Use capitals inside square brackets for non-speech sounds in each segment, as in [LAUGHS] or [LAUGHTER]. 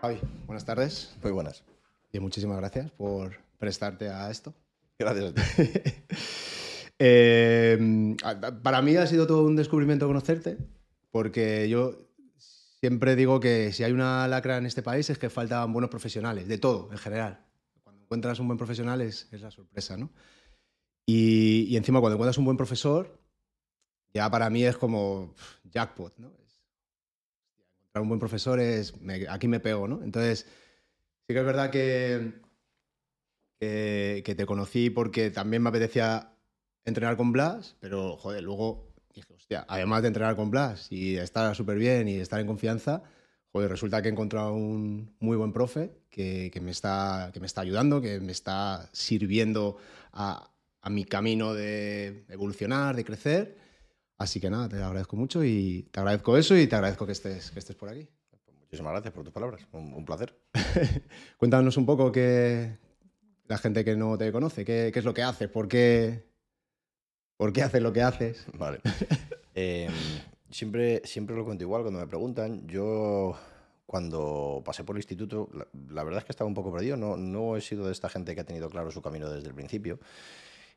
Javi, buenas tardes. Muy buenas. Y muchísimas gracias por prestarte a esto. Gracias a ti. [LAUGHS] Eh, para mí ha sido todo un descubrimiento conocerte, porque yo siempre digo que si hay una lacra en este país es que faltan buenos profesionales, de todo, en general. Cuando encuentras un buen profesional es, es la sorpresa, ¿no? Y, y, encima cuando encuentras un buen profesor, ya para mí es como jackpot, ¿no? Un buen profesor es, aquí me pego, ¿no? Entonces, sí que es verdad que, que, que te conocí porque también me apetecía entrenar con Blas, pero joder, luego dije, hostia, además de entrenar con Blas y estar súper bien y estar en confianza, joder, resulta que he encontrado un muy buen profe que, que, me, está, que me está ayudando, que me está sirviendo a, a mi camino de evolucionar, de crecer. Así que nada, te agradezco mucho y te agradezco eso y te agradezco que estés, que estés por aquí. Muchísimas gracias por tus palabras, un, un placer. [LAUGHS] Cuéntanos un poco qué la gente que no te conoce, qué, qué es lo que haces, por qué, ¿Por qué haces lo que haces? Vale. Eh, siempre, siempre lo cuento igual cuando me preguntan. Yo, cuando pasé por el instituto, la, la, verdad es que estaba un poco perdido. No, no he sido de esta gente que ha tenido claro su camino desde el principio.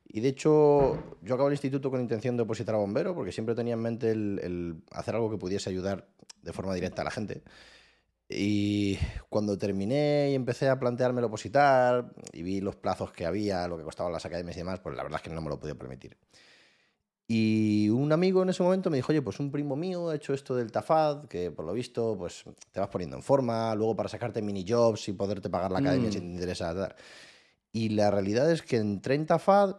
Y de hecho, yo acabo el instituto con intención de opositar a bombero, porque siempre tenía en mente el, el hacer algo que pudiese ayudar de forma directa a la gente. Y cuando terminé y empecé a planteármelo opositar y vi los plazos que había, lo que costaban las academias y demás, pues la verdad es que no me lo podía permitir. Y un amigo en ese momento me dijo, oye, pues un primo mío ha hecho esto del TAFAD, que por lo visto pues te vas poniendo en forma, luego para sacarte mini jobs y poderte pagar la academia mm. si te interesa. Y la realidad es que entré en TAFAD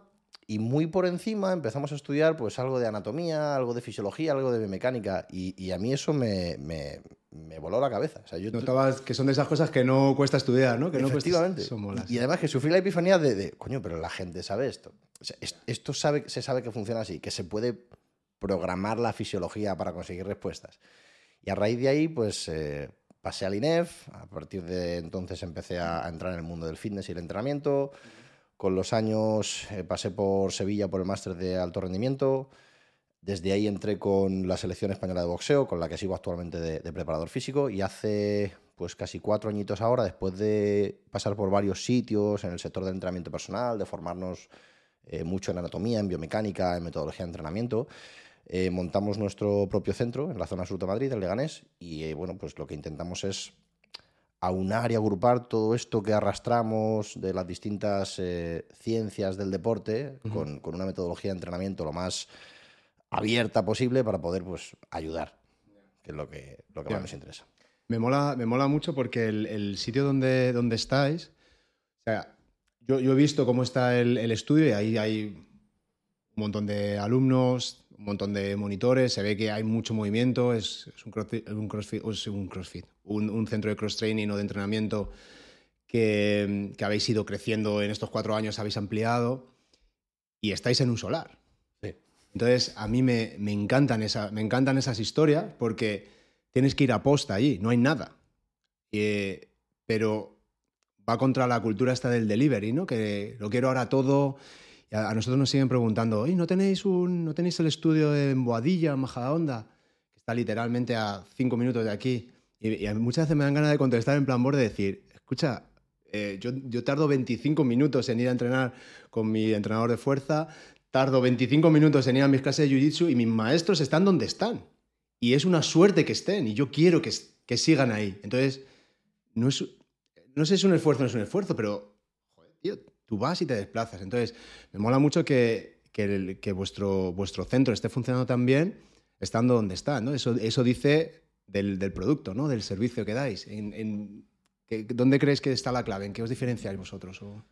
y muy por encima empezamos a estudiar pues algo de anatomía, algo de fisiología, algo de biomecánica y, y a mí eso me, me, me, voló la cabeza. O sea, yo Notabas que son de esas cosas que no cuesta estudiar, ¿no? Que Efectivamente. No cuesta... y, y, además que sufrí la epifanía de, de, coño, pero la gente sabe esto. O sea, esto sabe, se sabe que funciona así, que se puede programar la fisiología para conseguir respuestas. Y a raíz de ahí, pues eh, pasé al INEF, a partir de entonces empecé a, a entrar en el mundo del fitness y el entrenamiento. Con los años eh, pasé por Sevilla por el máster de alto rendimiento. Desde ahí entré con la selección española de boxeo, con la que sigo actualmente de, preparador físico. Y hace pues casi cuatro añitos ahora, después de pasar por varios sitios en el sector del entrenamiento personal, de formarnos eh, mucho en anatomía, en biomecánica, en metodología de entrenamiento, eh, montamos nuestro propio centro en la zona sur de Madrid, el Leganés. Y bueno, pues lo que intentamos es aunar y agrupar todo esto que arrastramos de las distintas eh, ciencias del deporte uh -huh. con, con, una metodología de entrenamiento lo más abierta posible para poder pues, ayudar, que es lo que, lo que más nos interesa. Me mola, me mola mucho porque el, el sitio donde, donde estáis, o sea, yo, yo, he visto cómo está el, el estudio y ahí hay un montón de alumnos, un montón de monitores, se ve que hay mucho movimiento, es, es un, crossfit, un, crossfit, es un, crossfit un, un, centro de cross-training o de entrenamiento que, que, habéis ido creciendo en estos cuatro años, habéis ampliado y estáis en un solar. Sí. Entonces, a mí me, me, encantan esa, me encantan esas historias porque tienes que ir a posta allí, no hay nada. Eh, pero va contra la cultura esta del delivery, ¿no? Que lo quiero ahora todo a nosotros nos siguen preguntando, ¿no tenéis, un, ¿no tenéis el estudio en Boadilla, en Majadahonda? Que está literalmente a cinco minutos de aquí. Y, muchas veces me dan ganas de contestar en plan borde de decir, escucha, eh, yo, tardo 25 minutos en ir a entrenar con mi entrenador de fuerza, tardo 25 minutos en ir a mis clases de Jiu-Jitsu y mis maestros están donde están. Y es una suerte que estén y yo quiero que, que sigan ahí. Entonces, no, es, no sé si es un esfuerzo o no es un esfuerzo, pero, joder, tú vas y te desplazas. Entonces, me mola mucho que, que, el, que vuestro, vuestro centro esté funcionando tan bien estando donde está. ¿no? Eso, eso dice del, del, producto, ¿no? del servicio que dais. En, en, ¿Dónde creéis que está la clave? ¿En qué os diferenciáis vosotros? O...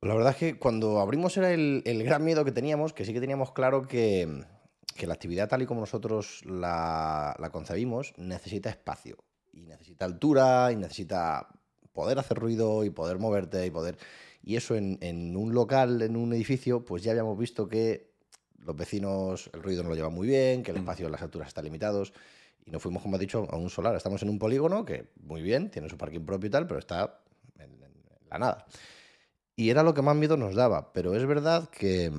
La verdad es que cuando abrimos era el, el, gran miedo que teníamos, que sí que teníamos claro que, que la actividad tal y como nosotros la, la concebimos necesita espacio y necesita altura y necesita poder hacer ruido y poder moverte y poder... Y eso en, en, un local, en un edificio, pues ya habíamos visto que los vecinos el ruido no lo llevan muy bien, que el espacio de las alturas está limitados. Y nos fuimos, como he dicho, a un solar. Estamos en un polígono que, muy bien, tiene su parking propio y tal, pero está en, en la nada. Y era lo que más miedo nos daba. Pero es verdad que,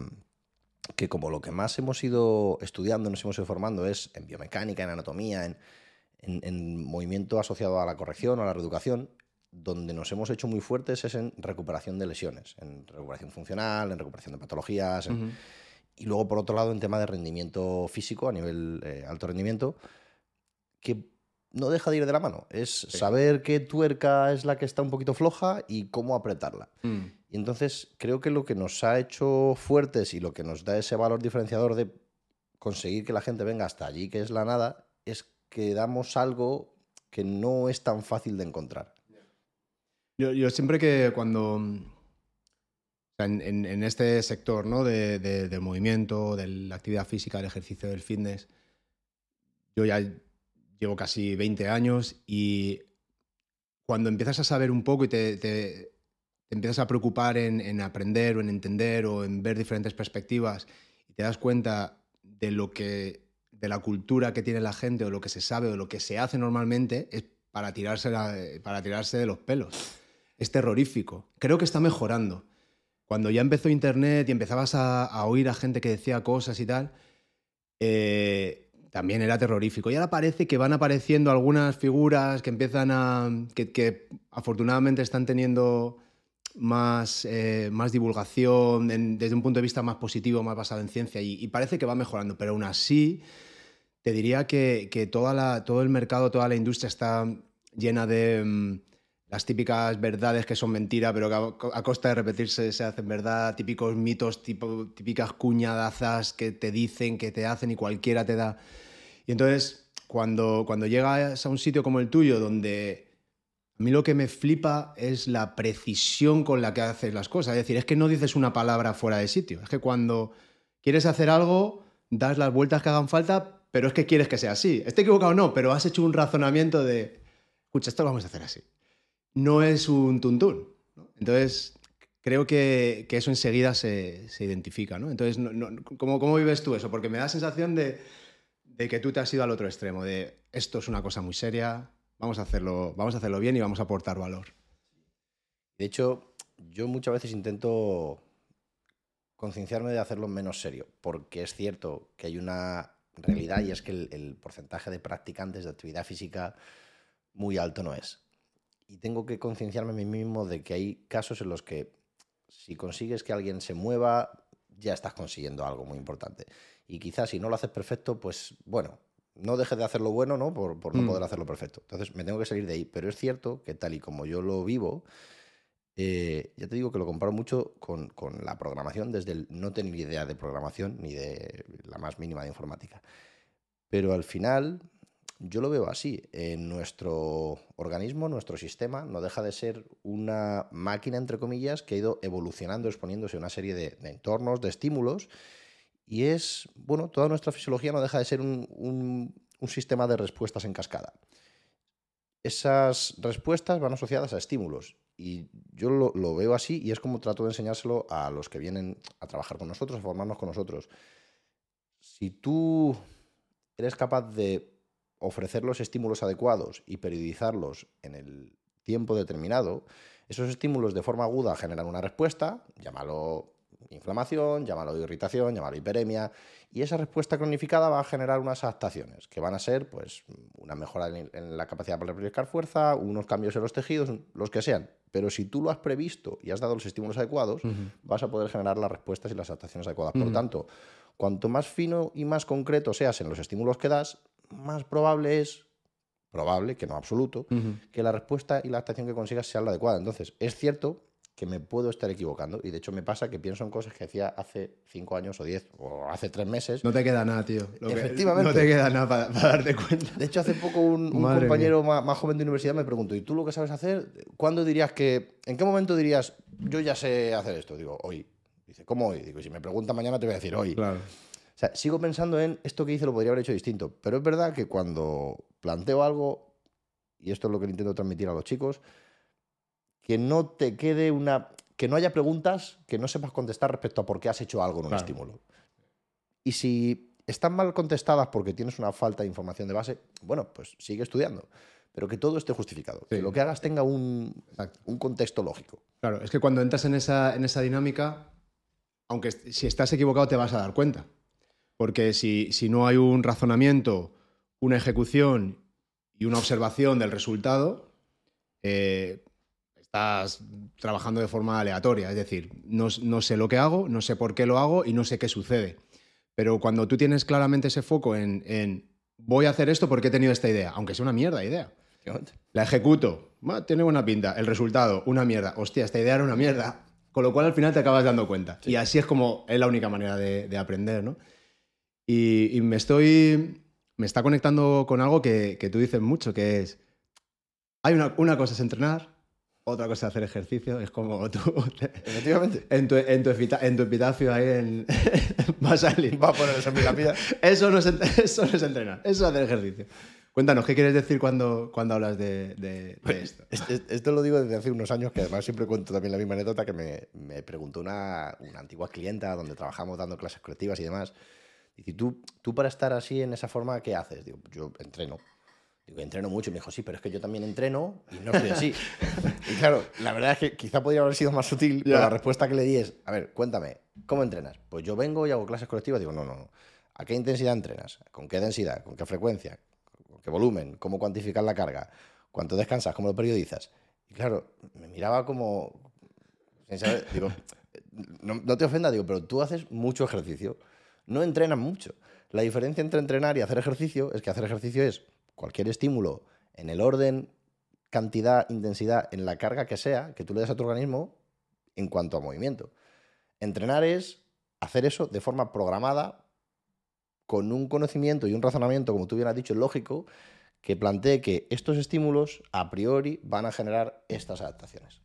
que como lo que más hemos ido estudiando, nos hemos ido formando es en biomecánica, en anatomía, en, en, movimiento asociado a la corrección o a la reeducación, donde nos hemos hecho muy fuertes es en recuperación de lesiones, en recuperación funcional, en recuperación de patologías. Y luego, por otro lado, en tema de rendimiento físico a nivel eh, alto rendimiento, que no deja de ir de la mano. Es saber qué tuerca es la que está un poquito floja y cómo apretarla. Mm. Y entonces creo que lo que nos ha hecho fuertes y lo que nos da ese valor diferenciador de conseguir que la gente venga hasta allí, que es la nada, es que damos algo que no es tan fácil de encontrar. Yo, siempre que cuando... En, este sector ¿no? de, del movimiento, de la actividad física, del ejercicio, del fitness, yo ya llevo casi 20 años y cuando empiezas a saber un poco y te, empiezas a preocupar en, en, aprender o en entender o en ver diferentes perspectivas y te das cuenta de lo que de la cultura que tiene la gente o lo que se sabe o lo que se hace normalmente es para tirarse, para tirarse de los pelos. Es terrorífico. Creo que está mejorando. Cuando ya empezó Internet y empezabas a, oír a gente que decía cosas y tal, eh, también era terrorífico. Y ahora parece que van apareciendo algunas figuras que empiezan a. que, afortunadamente están teniendo más, eh, más divulgación desde un punto de vista más positivo, más basado en ciencia, y, y, parece que va mejorando, pero aún así te diría que, toda la, todo el mercado, toda la industria está llena de mm, las típicas verdades que son mentira, pero que a, costa de repetirse se hacen verdad, típicos mitos, tipo, típicas cuñadazas que te dicen, que te hacen y cualquiera te da. Y entonces, cuando, cuando llegas a un sitio como el tuyo, donde a mí lo que me flipa es la precisión con la que haces las cosas. Es decir, es que no dices una palabra fuera de sitio. Es que cuando quieres hacer algo, das las vueltas que hagan falta, pero es que quieres que sea así. Esté equivocado o no, pero has hecho un razonamiento de, escucha, esto lo vamos a hacer así. No es un tuntún. Entonces, creo que, eso enseguida se, identifica. ¿no? Entonces, ¿cómo, vives tú eso? Porque me da la sensación de, que tú te has ido al otro extremo, de esto es una cosa muy seria, vamos a hacerlo, vamos a hacerlo bien y vamos a aportar valor. De hecho, yo muchas veces intento concienciarme de hacerlo menos serio, porque es cierto que hay una realidad y es que el, porcentaje de practicantes de actividad física muy alto no es. Y tengo que concienciarme a mí mismo de que hay casos en los que si consigues que alguien se mueva, ya estás consiguiendo algo muy importante. Y quizás si no lo haces perfecto, pues bueno, no dejes de hacerlo bueno, ¿no? Por, por no mm. poder hacerlo perfecto. Entonces me tengo que salir de ahí. Pero es cierto que tal y como yo lo vivo, eh, ya te digo que lo comparo mucho con, la programación desde el no tener idea de programación ni de la más mínima de informática. Pero al final yo lo veo así. En nuestro organismo, nuestro sistema, no deja de ser una máquina, entre comillas, que ha ido evolucionando, exponiéndose a una serie de, entornos, de estímulos. Y es, bueno, toda nuestra fisiología no deja de ser un sistema de respuestas en cascada. Esas respuestas van asociadas a estímulos y yo lo, veo así y es como trato de enseñárselo a los que vienen a trabajar con nosotros, a formarnos con nosotros. Si tú eres capaz de ofrecer los estímulos adecuados y periodizarlos en el tiempo determinado, esos estímulos de forma aguda generan una respuesta, llámalo inflamación, llámalo irritación, llámalo hiperemia, y esa respuesta cronificada va a generar unas adaptaciones que van a ser pues una mejora en, la capacidad para aplicar fuerza, unos cambios en los tejidos, los que sean. Pero si tú lo has previsto y has dado los estímulos adecuados, vas a poder generar las respuestas y las adaptaciones adecuadas. Por lo tanto, cuanto más fino y más concreto seas en los estímulos que das, más probable es probable, que no absoluto, que la respuesta y la adaptación que consigas sea la adecuada. Entonces, es cierto que me puedo estar equivocando. Y de hecho me pasa que pienso en cosas que hacía hace cinco años o diez o hace tres meses. No te queda nada, tío. Efectivamente. no te queda nada para, darte cuenta. De hecho, hace poco un, compañero más, joven de universidad me preguntó, ¿y tú lo que sabes hacer? ¿Cuándo dirías que... ¿En qué momento dirías, yo ya sé hacer esto? Digo, hoy. Dice, ¿cómo hoy? Digo, si me pregunta mañana te voy a decir hoy. Claro. O sea, sigo pensando en esto que hice lo podría haber hecho distinto. Pero es verdad que cuando planteo algo, y esto es lo que intento transmitir a los chicos, que no te quede una. que no haya preguntas que no sepas contestar respecto a por qué has hecho algo en un estímulo. Y si están mal contestadas porque tienes una falta de información de base, bueno, pues sigue estudiando. Pero que todo esté justificado. Que lo que hagas tenga un, un, contexto lógico. Claro, es que cuando entras en esa, en esa dinámica, aunque si estás equivocado te vas a dar cuenta. Porque si, si no hay un razonamiento, una ejecución y una observación del resultado, eh, estás trabajando de forma aleatoria. Es decir, no, no, sé lo que hago, no sé por qué lo hago y no sé qué sucede. Pero cuando tú tienes claramente ese foco en, en voy a hacer esto porque he tenido esta idea, aunque sea una mierda idea. La ejecuto, tiene buena pinta. El resultado, una mierda. Hostia, esta idea era una mierda. Con lo cual al final te acabas dando cuenta. Y así es como es la única manera de, aprender, ¿no? Y, me estoy. Me está conectando con algo que, tú dices mucho, que es. Hay una, una, cosa es entrenar, otra cosa es hacer ejercicio. Es como tú. [LAUGHS] Efectivamente. En tu, en tu, en tu epitafio ahí en. [LAUGHS] Va a salir. Va a poner eso en mi lápida. Eso no, es, [LAUGHS] eso no es entrenar, eso es hacer ejercicio. Cuéntanos, ¿qué quieres decir cuando, cuando hablas de, pues, esto? Esto lo digo desde hace unos años, que además siempre cuento también la misma anécdota que me, me preguntó una, una, antigua clienta donde trabajamos dando clases colectivas y demás. Dice, ¿tú, tú para estar así en esa forma, ¿qué haces? Digo, yo entreno. Digo, entreno mucho. Y me dijo, sí, pero es que yo también entreno y no estoy así. [LAUGHS] y claro, la verdad es que quizá podría haber sido más sutil, pero la respuesta que le di es, a ver, cuéntame, ¿cómo entrenas? Pues yo vengo y hago clases colectivas. Digo, no, no, no. ¿A qué intensidad entrenas? ¿Con qué densidad? ¿Con qué frecuencia? qué volumen, cómo cuantificar la carga, cuánto descansas, cómo lo periodizas. Y claro, me miraba como... Digo, no, te ofenda, digo, pero tú haces mucho ejercicio, no entrenas mucho. La diferencia entre entrenar y hacer ejercicio es que hacer ejercicio es cualquier estímulo en el orden, cantidad, intensidad, en la carga que sea, que tú le des a tu organismo en cuanto a movimiento. Entrenar es hacer eso de forma programada con un conocimiento y un razonamiento, como tú bien has dicho, lógico, que plantee que estos estímulos a priori van a generar estas adaptaciones.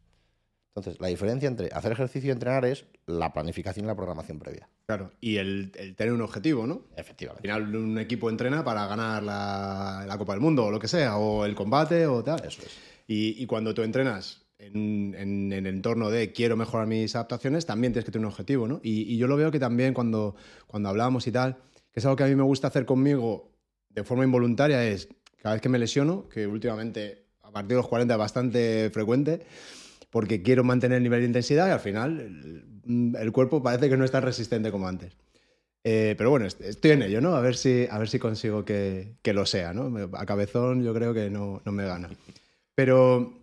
Entonces, la diferencia entre hacer ejercicio y entrenar es la planificación y la programación previa. Claro, y el, tener un objetivo, ¿no? Efectivamente. Al final, un equipo entrena para ganar la, Copa del Mundo o lo que sea, o el combate o tal. Eso es. Y, cuando tú entrenas en, el entorno de quiero mejorar mis adaptaciones, también tienes que tener un objetivo, ¿no? Y, y yo lo veo que también cuando, cuando hablamos y tal, que es algo que a mí me gusta hacer conmigo de forma involuntaria, es cada vez que me lesiono, que últimamente a partir de los 40 es bastante frecuente, porque quiero mantener el nivel de intensidad y al final el, cuerpo parece que no es tan resistente como antes. Eh, pero bueno, estoy en ello, ¿no? A ver si, a ver si consigo que, que lo sea, ¿no? A cabezón yo creo que no, no me gana. Pero,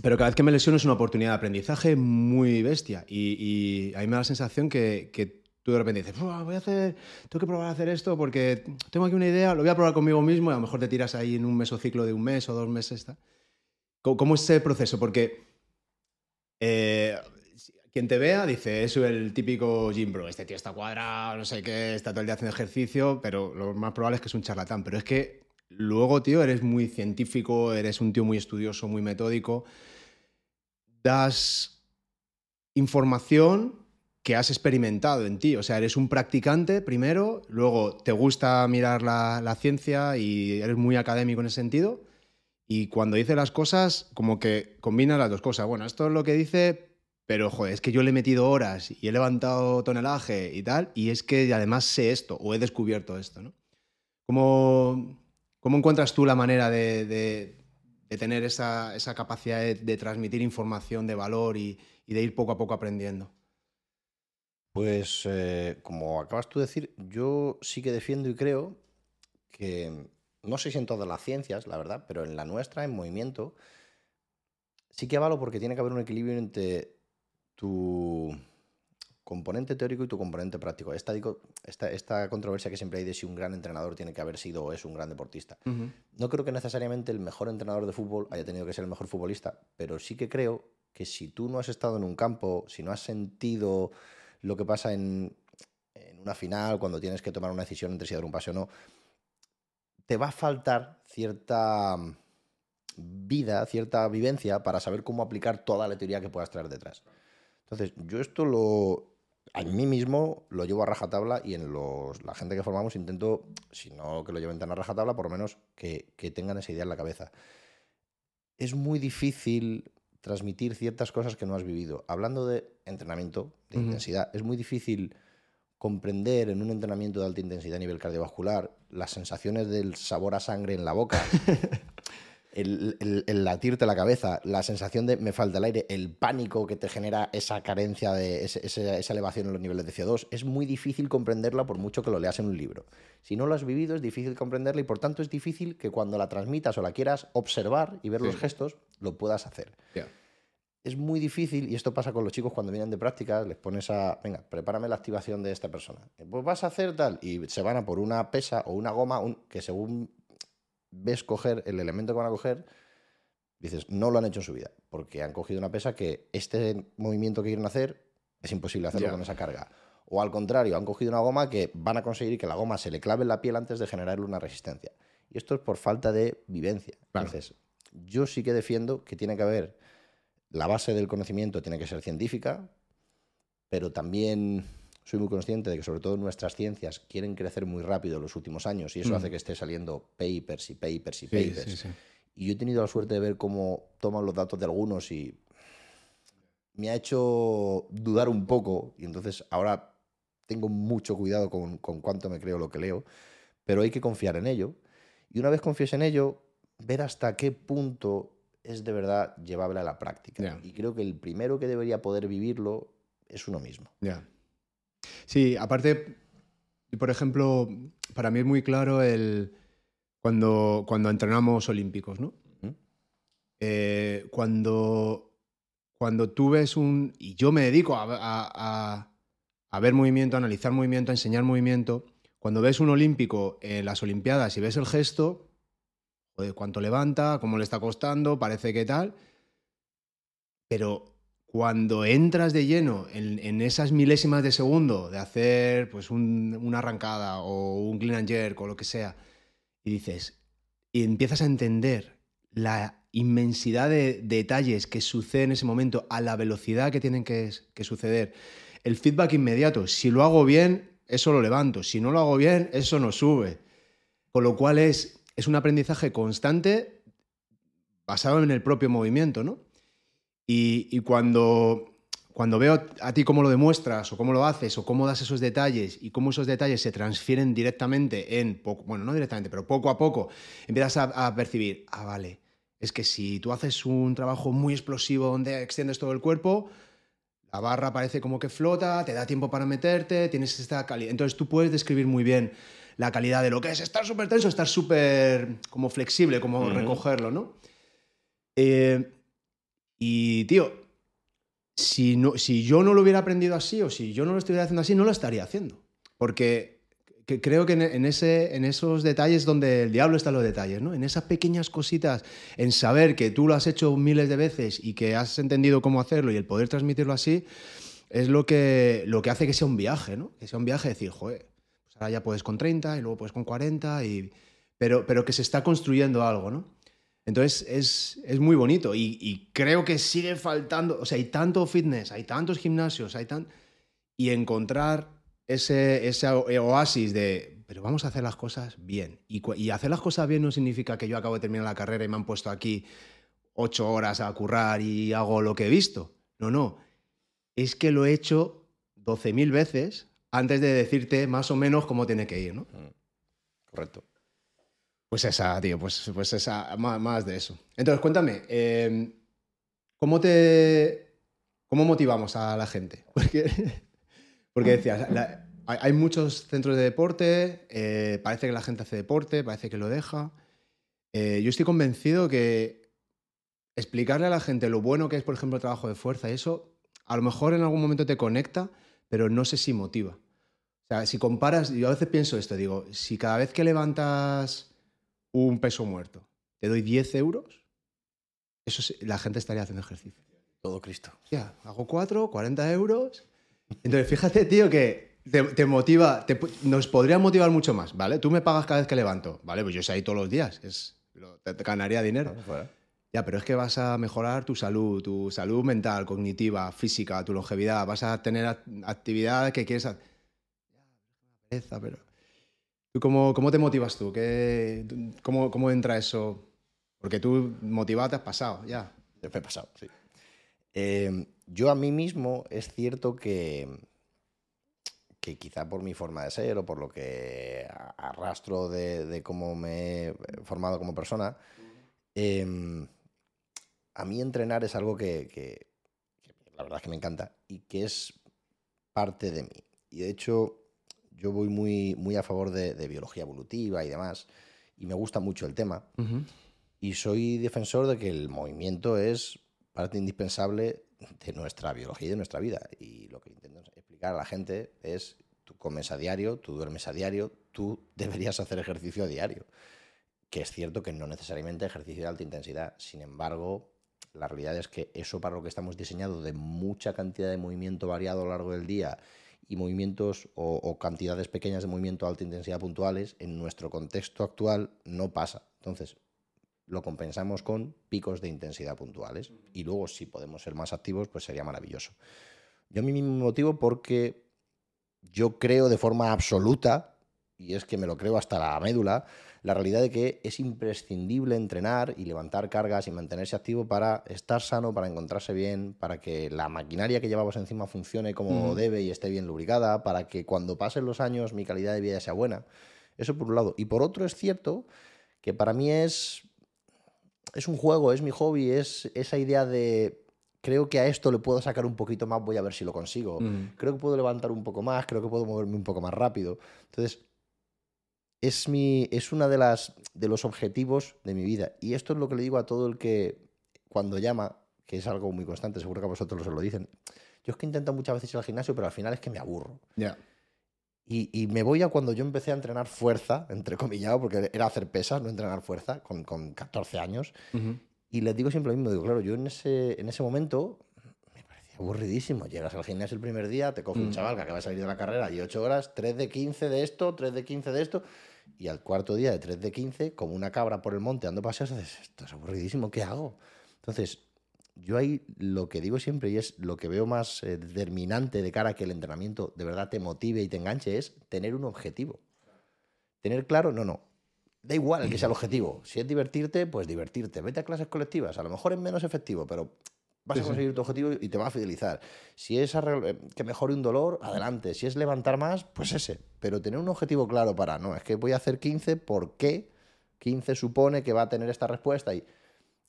pero cada vez que me lesiono es una oportunidad de aprendizaje muy bestia. Y, y a mí me da la sensación que, que tú de repente dices, voy a hacer, tengo que probar a hacer esto porque tengo aquí una idea, lo voy a probar conmigo mismo y a lo mejor te tiras ahí en un mesociclo de un mes o dos meses. ¿Cómo, es ese proceso? Porque eh, quien te vea dice, es el típico gym bro, este tío está cuadrado, no sé qué, está todo el día haciendo ejercicio, pero lo más probable es que es un charlatán. Pero es que luego, tío, eres muy científico, eres un tío muy estudioso, muy metódico, das información que has experimentado en ti. O sea, eres un practicante primero, luego te gusta mirar la, ciencia y eres muy académico en ese sentido. Y cuando dice las cosas, como que combina las dos cosas. Bueno, esto es lo que dice, pero joder, es que yo le he metido horas y he levantado tonelaje y tal, y es que además sé esto o he descubierto esto, ¿no? ¿Cómo, cómo encuentras tú la manera de, tener esa, capacidad de, transmitir información de valor y de ir poco a poco aprendiendo? Pues eh, como acabas tú de decir, yo sí que defiendo y creo que, no sé si en todas las ciencias, la verdad, pero en la nuestra, en movimiento, sí que avalo porque tiene que haber un equilibrio entre tu componente teórico y tu componente práctico. Esta, esta, esta controversia que siempre hay de si un gran entrenador tiene que haber sido o es un gran deportista. No creo que necesariamente el mejor entrenador de fútbol haya tenido que ser el mejor futbolista, pero sí que creo que si tú no has estado en un campo, si no has sentido lo que pasa en, una final, cuando tienes que tomar una decisión entre si dar un pase o no, te va a faltar cierta mm, vida, cierta vivencia para saber cómo aplicar toda la teoría que puedas traer detrás. Entonces, yo esto lo, a mí mismo lo llevo a rajatabla y en los, la gente que formamos intento, si no que lo lleven tan a rajatabla, por lo menos que, que tengan esa idea en la cabeza. Es muy difícil transmitir ciertas cosas que no has vivido. Hablando de entrenamiento, de intensidad, es muy difícil comprender en un entrenamiento de alta intensidad a nivel cardiovascular las sensaciones del sabor a sangre en la boca. [LAUGHS] el, el- el latirte la cabeza, la sensación de me falta el aire, el pánico que te genera esa carencia de ese- esa elevación en los niveles de CO2, es muy difícil comprenderla por mucho que lo leas en un libro. Si no lo has vivido, es difícil comprenderla y por tanto es difícil que cuando la transmitas o la quieras observar y ver Sí. los gestos, lo puedas hacer. Es muy difícil, y esto pasa con los chicos cuando vienen de prácticas, les pones a, venga, prepárame la activación de esta persona. Pues vas a hacer tal, y se van a por una pesa o una goma un- que según ves coger el elemento que van a coger, dices, no lo han hecho en su vida, porque han cogido una pesa que este movimiento que quieren hacer es imposible hacerlo con esa carga. O al contrario, han cogido una goma que van a conseguir que la goma se le clave en la piel antes de generarle una resistencia. Y esto es por falta de vivencia. Claro. Entonces, yo sí que defiendo que tiene que haber, la base del conocimiento tiene que ser científica, pero también soy muy consciente de que sobre todo nuestras ciencias quieren crecer muy rápido en los últimos años y eso Mm. hace que esté saliendo papers y papers y Sí, papers. sí, sí. Y yo he tenido la suerte de ver cómo toman los datos de algunos y me ha hecho dudar un poco. Y entonces ahora tengo mucho cuidado con, con cuánto me creo lo que leo, pero hay que confiar en ello. Y una vez confíes en ello, ver hasta qué punto es de verdad llevable a la práctica. Y creo que el primero que debería poder vivirlo es uno mismo. Ya. Sí, aparte, por ejemplo, para mí es muy claro el cuando, cuando entrenamos olímpicos, ¿no? Eh, cuando, cuando tú ves un... Y yo me dedico a, a- a- a ver movimiento, a analizar movimiento, a enseñar movimiento. Cuando ves un olímpico en las Olimpiadas y ves el gesto, joder, cuánto levanta, cómo le está costando, parece que tal. Pero cuando entras de lleno en, esas milésimas de segundo de hacer pues un- una arrancada o un clean and jerk o lo que sea, y dices, y empiezas a entender la inmensidad de detalles que suceden en ese momento a la velocidad que tienen que, que suceder, el feedback inmediato, si lo hago bien, eso lo levanto, si no lo hago bien, eso no sube. Con lo cual es, es un aprendizaje constante basado en el propio movimiento, ¿no? Y, cuando, cuando veo a ti cómo lo demuestras o cómo lo haces o cómo das esos detalles y cómo esos detalles se transfieren directamente en, poco, bueno, no directamente, pero poco a poco, empiezas a, a percibir, ah, vale, es que si tú haces un trabajo muy explosivo donde extiendes todo el cuerpo, la barra parece como que flota, te da tiempo para meterte, tienes esta calidad. Entonces tú puedes describir muy bien la calidad de lo que es estar súper tenso, estar súper como flexible, como recogerlo, ¿no? Eh, y, tío, si, no, si yo no lo hubiera aprendido así o si yo no lo estuviera haciendo así, no lo estaría haciendo. Porque que creo que en, ese, en esos detalles donde el diablo está en los detalles, ¿no? En esas pequeñas cositas, en saber que tú lo has hecho miles de veces y que has entendido cómo hacerlo y el poder transmitirlo así, es lo que, lo que hace que sea un viaje, ¿no? Que sea un viaje de decir, joder, ahora ya puedes con 30 y luego puedes con 40, y, pero, pero que se está construyendo algo, ¿no? Entonces es, es muy bonito y, y creo que sigue faltando, o sea, hay tanto fitness, hay tantos gimnasios, hay tan... Y encontrar ese, ese oasis de, pero vamos a hacer las cosas bien. Y, y hacer las cosas bien no significa que yo acabo de terminar la carrera y me han puesto aquí ocho horas a currar y hago lo que he visto. No, no. Es que lo he hecho 12.000 veces antes de decirte más o menos cómo tiene que ir, ¿no? Correcto. Pues esa, tío, pues, pues esa, más, más de eso. Entonces, cuéntame, eh, ¿cómo te. ¿Cómo motivamos a la gente? [LAUGHS] Porque, porque decías, la- hay, hay muchos centros de deporte, eh, parece que la gente hace deporte, parece que lo deja. Eh, yo estoy convencido que explicarle a la gente lo bueno que es, por ejemplo, el trabajo de fuerza, y eso a lo mejor en algún momento te conecta, pero no sé si motiva. O sea, si comparas, yo a veces pienso esto, digo, si cada vez que levantas un peso muerto te doy 10 euros, eso sí, la gente estaría haciendo ejercicio. Todo Cristo. Ya, hago 4, 40 euros. Entonces, fíjate, tío, que te, te motiva, te nos podría motivar mucho más, ¿vale? Tú me pagas cada vez que levanto, ¿vale? Pues yo sé ahí todos los días, es, lo- te, te ganaría dinero. Ya, pero es que vas a mejorar tu salud, tu salud mental, cognitiva, física, tu longevidad, vas a tener act- actividad que quieres hacer. Pero... ¿Tú cómo, cómo te motivas tú? ¿Qué, tú- cómo, ¿Cómo entra eso? Porque tú motivado te has pasado, ya. Me he pasado, sí. Eh, yo a mí mismo es cierto que, que quizá por mi forma de ser o por lo que arrastro de, de cómo me he formado como persona, Em, a mí entrenar es algo que, que, la verdad es que me encanta y que es parte de mí. Y de hecho, yo voy muy, muy a favor de, biología evolutiva y demás, y me gusta mucho el tema. Y soy defensor de que el movimiento es parte indispensable de nuestra biología y de nuestra vida. Y lo que intento explicar a la gente es, tú comes a diario, tú duermes a diario, tú [LAUGHS] deberías hacer ejercicio a diario. Que es cierto que no necesariamente ejercicio de alta intensidad. Sin embargo, la realidad es que eso para lo que estamos diseñados de mucha cantidad de movimiento variado a lo largo del día y movimientos o, cantidades pequeñas de movimiento a alta intensidad puntuales, en nuestro contexto actual no pasa. Entonces, lo compensamos con picos de intensidad puntuales. Y luego, si podemos ser más activos, pues sería maravilloso. Yo a mí mismo motivo porque yo creo de forma absoluta, y es que me lo creo hasta la médula, la realidad de que es imprescindible entrenar y levantar cargas y mantenerse activo para estar sano, para encontrarse bien, para que la maquinaria que llevamos encima funcione como debe y esté bien lubricada, para que cuando pasen los años mi calidad de vida sea buena. Eso por un lado. Y por otro es cierto que para mí es, es un juego, es mi hobby, es esa idea de creo que a esto le puedo sacar un poquito más, voy a ver si lo consigo. Creo que puedo levantar un poco más, creo que puedo moverme un poco más rápido. Entonces, es, mi, es una de, las, de los objetivos de mi vida. Y esto es lo que le digo a todo el que cuando llama, que es algo muy constante, seguro que a vosotros os lo dicen. Yo es que intento muchas veces ir al gimnasio, pero al final es que me aburro. Ya. Y, me voy a cuando yo empecé a entrenar fuerza, entre comillas, porque era hacer pesas, no entrenar fuerza, con, con 14 años. Y les digo siempre lo mismo, digo, claro, yo en ese, en ese momento me parecía aburridísimo. Llegas al gimnasio el primer día, te coge un mm. chaval que acaba de salir de la carrera y 8 horas, 3 de 15 de esto, 3 de 15 de esto y al cuarto día de 3 de 15, como una cabra por el monte dando paseos, dices, esto es aburridísimo, ¿qué hago? Entonces, yo ahí lo que digo siempre, y es lo que veo más eh, determinante de cara a que el entrenamiento de verdad te motive y te enganche, es tener un objetivo. Tener claro, no, no. Da igual que sea el objetivo. Si es divertirte, pues divertirte. Vete a clases colectivas. A lo mejor es menos efectivo, pero vas a conseguir tu objetivo y te va a fidelizar. Si es eh, que mejore un dolor, adelante. Si es levantar más, pues ese. Pero tener un objetivo claro para, no, es que voy a hacer 15, ¿por qué? 15 supone que va a tener esta respuesta. Y,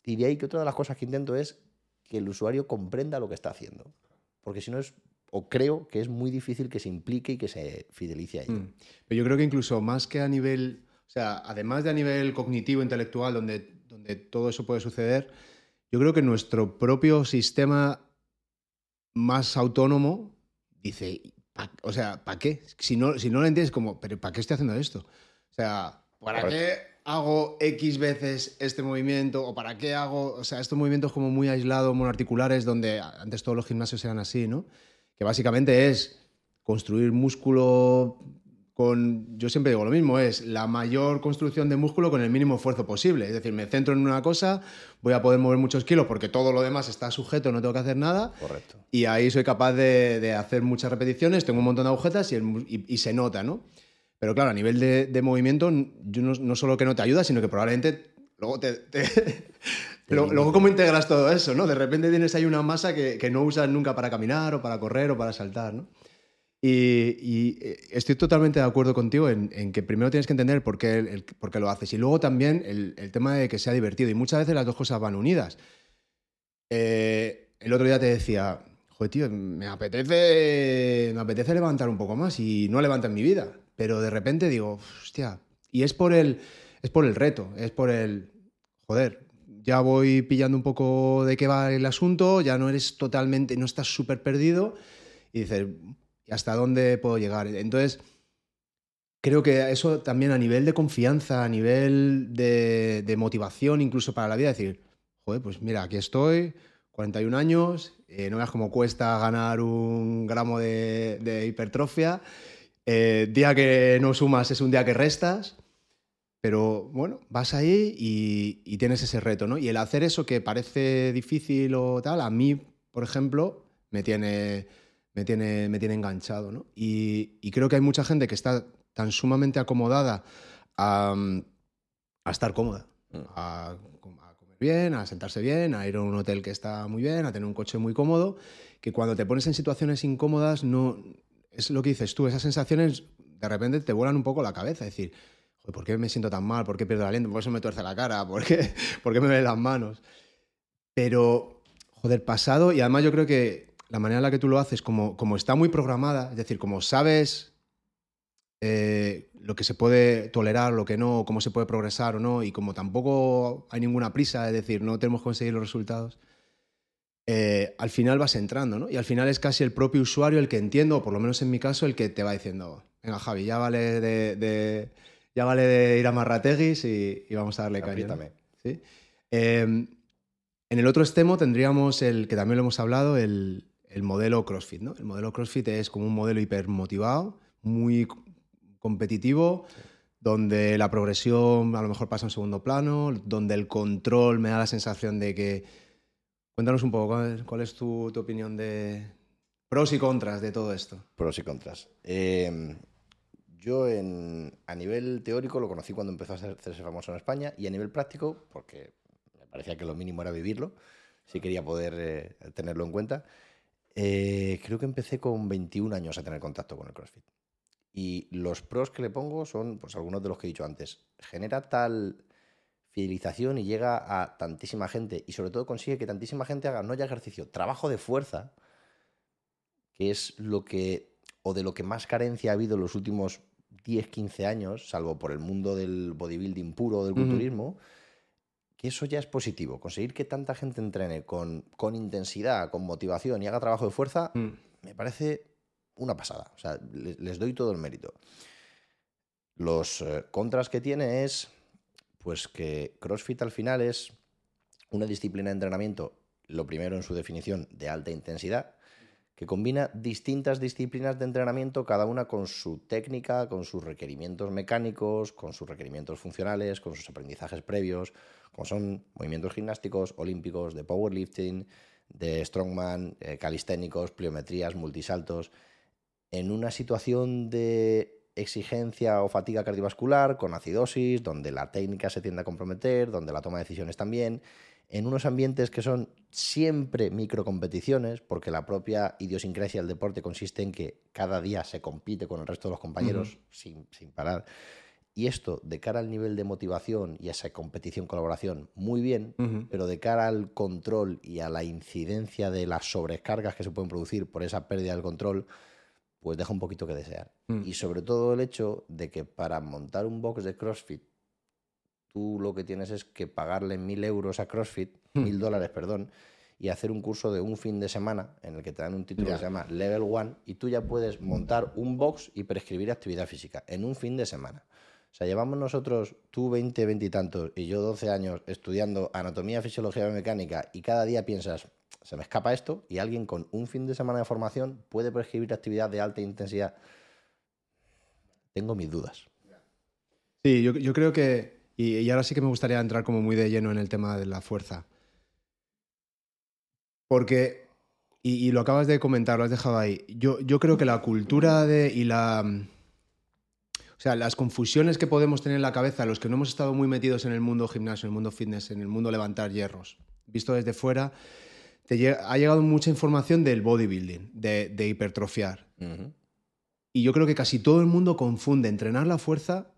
y de ahí que otra de las cosas que intento es que el usuario comprenda lo que está haciendo. Porque si no es, o creo que es muy difícil que se implique y que se fidelice a ello. Mm. Pero yo creo que incluso más que a nivel, o sea, además de a nivel cognitivo, intelectual, donde, donde todo eso puede suceder, yo creo que nuestro propio sistema más autónomo dice, o sea, ¿para qué? Si no, si no lo entiendes, como, ¿pero para qué estoy haciendo esto? O sea, ¿para qué hago X veces este movimiento? ¿O para qué hago, o sea, estos movimientos como muy aislados, monoarticulares, donde antes todos los gimnasios eran así, ¿no? Que básicamente es construir músculo yo siempre digo lo mismo, es la mayor construcción de músculo con el mínimo esfuerzo posible. Es decir, me centro en una cosa, voy a poder mover muchos kilos porque todo lo demás está sujeto, no tengo que hacer nada. Correcto. Y ahí soy capaz de, hacer muchas repeticiones, tengo un montón de agujetas y, se nota, ¿no? Pero claro, a nivel de, movimiento, yo no, solo que no te ayuda, sino que probablemente luego te... [LAUGHS] luego, ¿cómo integras todo eso, no? De repente tienes ahí una masa que, que no usas nunca para caminar o para correr o para saltar, ¿no? Y, eh, estoy totalmente de acuerdo contigo en, que primero tienes que entender por qué, por qué lo haces y luego también el, tema de que sea divertido. Y muchas veces las dos cosas van unidas. Eh, el otro día te decía, joder, tío, me apetece, me apetece levantar un poco más y no levanta en mi vida. Pero de repente digo, hostia, y es por el, es por el reto, es por el, joder, ya voy pillando un poco de qué va el asunto, ya no eres totalmente, no estás súper perdido y dices, hasta dónde puedo llegar. Entonces, creo que eso también a nivel de confianza, a nivel de, motivación, incluso para la vida, decir, joder, pues mira, aquí estoy, 41 años, eh, no veas cómo cuesta ganar un gramo de, hipertrofia. Eh, día que no sumas es un día que restas. Pero bueno, vas ahí y, y, tienes ese reto, ¿no? Y el hacer eso que parece difícil o tal, a mí, por ejemplo, me tiene, me tiene, me tiene enganchado. ¿no? Y, creo que hay mucha gente que está tan sumamente acomodada a, estar cómoda, mm. a, comer bien, a sentarse bien, a ir a un hotel que está muy bien, a tener un coche muy cómodo, que cuando te pones en situaciones incómodas, no es lo que dices tú, esas sensaciones de repente te vuelan un poco la cabeza. Es decir, ¿por qué me siento tan mal? ¿Por qué pierdo el aliento? ¿Por qué se me tuerce la cara? ¿Por qué, [LAUGHS] ¿Por qué me ven las manos? Pero, joder, pasado, y además yo creo que la manera en la que tú lo haces, como, como está muy programada, es decir, como sabes eh, lo que se puede tolerar, lo que no, cómo se puede progresar o no, y como tampoco hay ninguna prisa, es decir, no tenemos que conseguir los resultados, eh, al final vas entrando, ¿no? Y al final es casi el propio usuario el que entiendo, o por lo menos en mi caso, el que te va diciendo, venga Javi, ya vale de, ya vale de ir a Marrateguis y, vamos a darle caña. ¿Sí? Em, en el otro extremo tendríamos el, que también lo hemos hablado, el, el modelo CrossFit, ¿no? El modelo CrossFit es como un modelo hipermotivado, muy competitivo, donde la progresión a lo mejor pasa en segundo plano, donde el control me da la sensación de que Cuéntanos un poco, ¿cuál es, tu, opinión de pros y contras de todo esto? Pros y contras. Em, yo a nivel teórico lo conocí cuando empezó a hacerse famoso en España y a nivel práctico, porque me parecía que lo mínimo era vivirlo, si quería poder eh, tenerlo en cuenta, eh, creo que empecé con 21 años a tener contacto con el CrossFit. Y los pros que le pongo son pues, algunos de los que he dicho antes. Genera tal fidelización y llega a tantísima gente y sobre todo consigue que tantísima gente haga no ya ejercicio, trabajo de fuerza, que es lo que o de lo que más carencia ha habido en los últimos 10, 15 años, salvo por el mundo del bodybuilding puro, del culturismo, que eso ya es positivo. Conseguir que tanta gente entrene con, con intensidad, con motivación y haga trabajo de fuerza, mm. me parece una pasada. O sea, les, doy todo el mérito. Los eh, contras que tiene es pues que CrossFit al final es una disciplina de entrenamiento, lo primero en su definición, de alta intensidad, que combina distintas disciplinas de entrenamiento, cada una con su técnica, con sus requerimientos mecánicos, con sus requerimientos funcionales, con sus aprendizajes previos, como son movimientos gimnásticos, olímpicos, de powerlifting, de strongman, eh, calisténicos, pliometrías, multisaltos, en una situación de exigencia o fatiga cardiovascular con acidosis, donde la técnica se tiende a comprometer, donde la toma de decisiones también, en unos ambientes que son siempre microcompeticiones, porque la propia idiosincrasia del deporte consiste en que cada día se compite con el resto de los compañeros sin, parar. Y esto, de cara al nivel de motivación y a esa competición-colaboración, muy bien, pero de cara al control y a la incidencia de las sobrecargas que se pueden producir por esa pérdida del control, pues deja un poquito que desear. Mm. Y sobre todo el hecho de que para montar un box de CrossFit, tú lo que tienes es que pagarle mil euros a CrossFit, [LAUGHS] mm. mil dólares, perdón, y hacer un curso de un fin de semana en el que te dan un título que se llama Level One y tú ya puedes montar un box y prescribir actividad física en un fin de semana. O sea, llevamos nosotros, tú 20, 20 y tantos, y yo 12 años estudiando anatomía, fisiología y mecánica, y cada día piensas, se me escapa esto, y alguien con un fin de semana de formación puede prescribir actividad de alta intensidad. Tengo mis dudas. Sí, yo, creo que, y, ahora sí que me gustaría entrar como muy de lleno en el tema de la fuerza. Porque, y, lo acabas de comentar, lo has dejado ahí, yo, yo creo que la cultura de, y la o sea, las confusiones que podemos tener en la cabeza, los que no hemos estado muy metidos en el mundo gimnasio, en el mundo fitness, en el mundo levantar hierros, visto desde fuera, te ha llegado mucha información del bodybuilding, de, hipertrofiar. Y yo creo que casi todo el mundo confunde entrenar la fuerza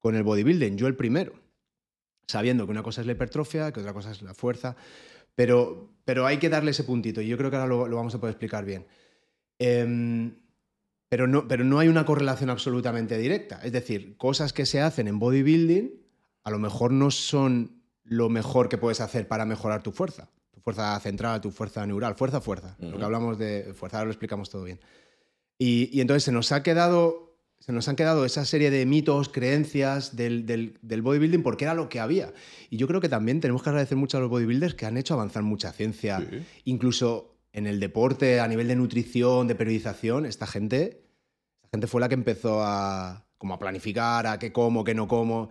con el bodybuilding, yo el primero, sabiendo que una cosa es la hipertrofia, que otra cosa es la fuerza, pero, pero hay que darle ese puntito y yo creo que ahora lo, vamos a poder explicar bien. Eh, pero no, pero no hay una correlación absolutamente directa. Es decir, cosas que se hacen en bodybuilding a lo mejor no son lo mejor que puedes hacer para mejorar tu fuerza. Tu fuerza central, tu fuerza neural, fuerza, fuerza. Lo que hablamos de fuerza, ahora lo explicamos todo bien. Y, entonces se nos ha quedado se nos han quedado esa serie de mitos, creencias del, del, bodybuilding porque era lo que había. Y yo creo que también tenemos que agradecer mucho a los bodybuilders que han hecho avanzar mucha ciencia. Incluso en el deporte, a nivel de nutrición, de periodización, esta gente, esta gente fue la que empezó a, como a planificar, a qué como, qué no como.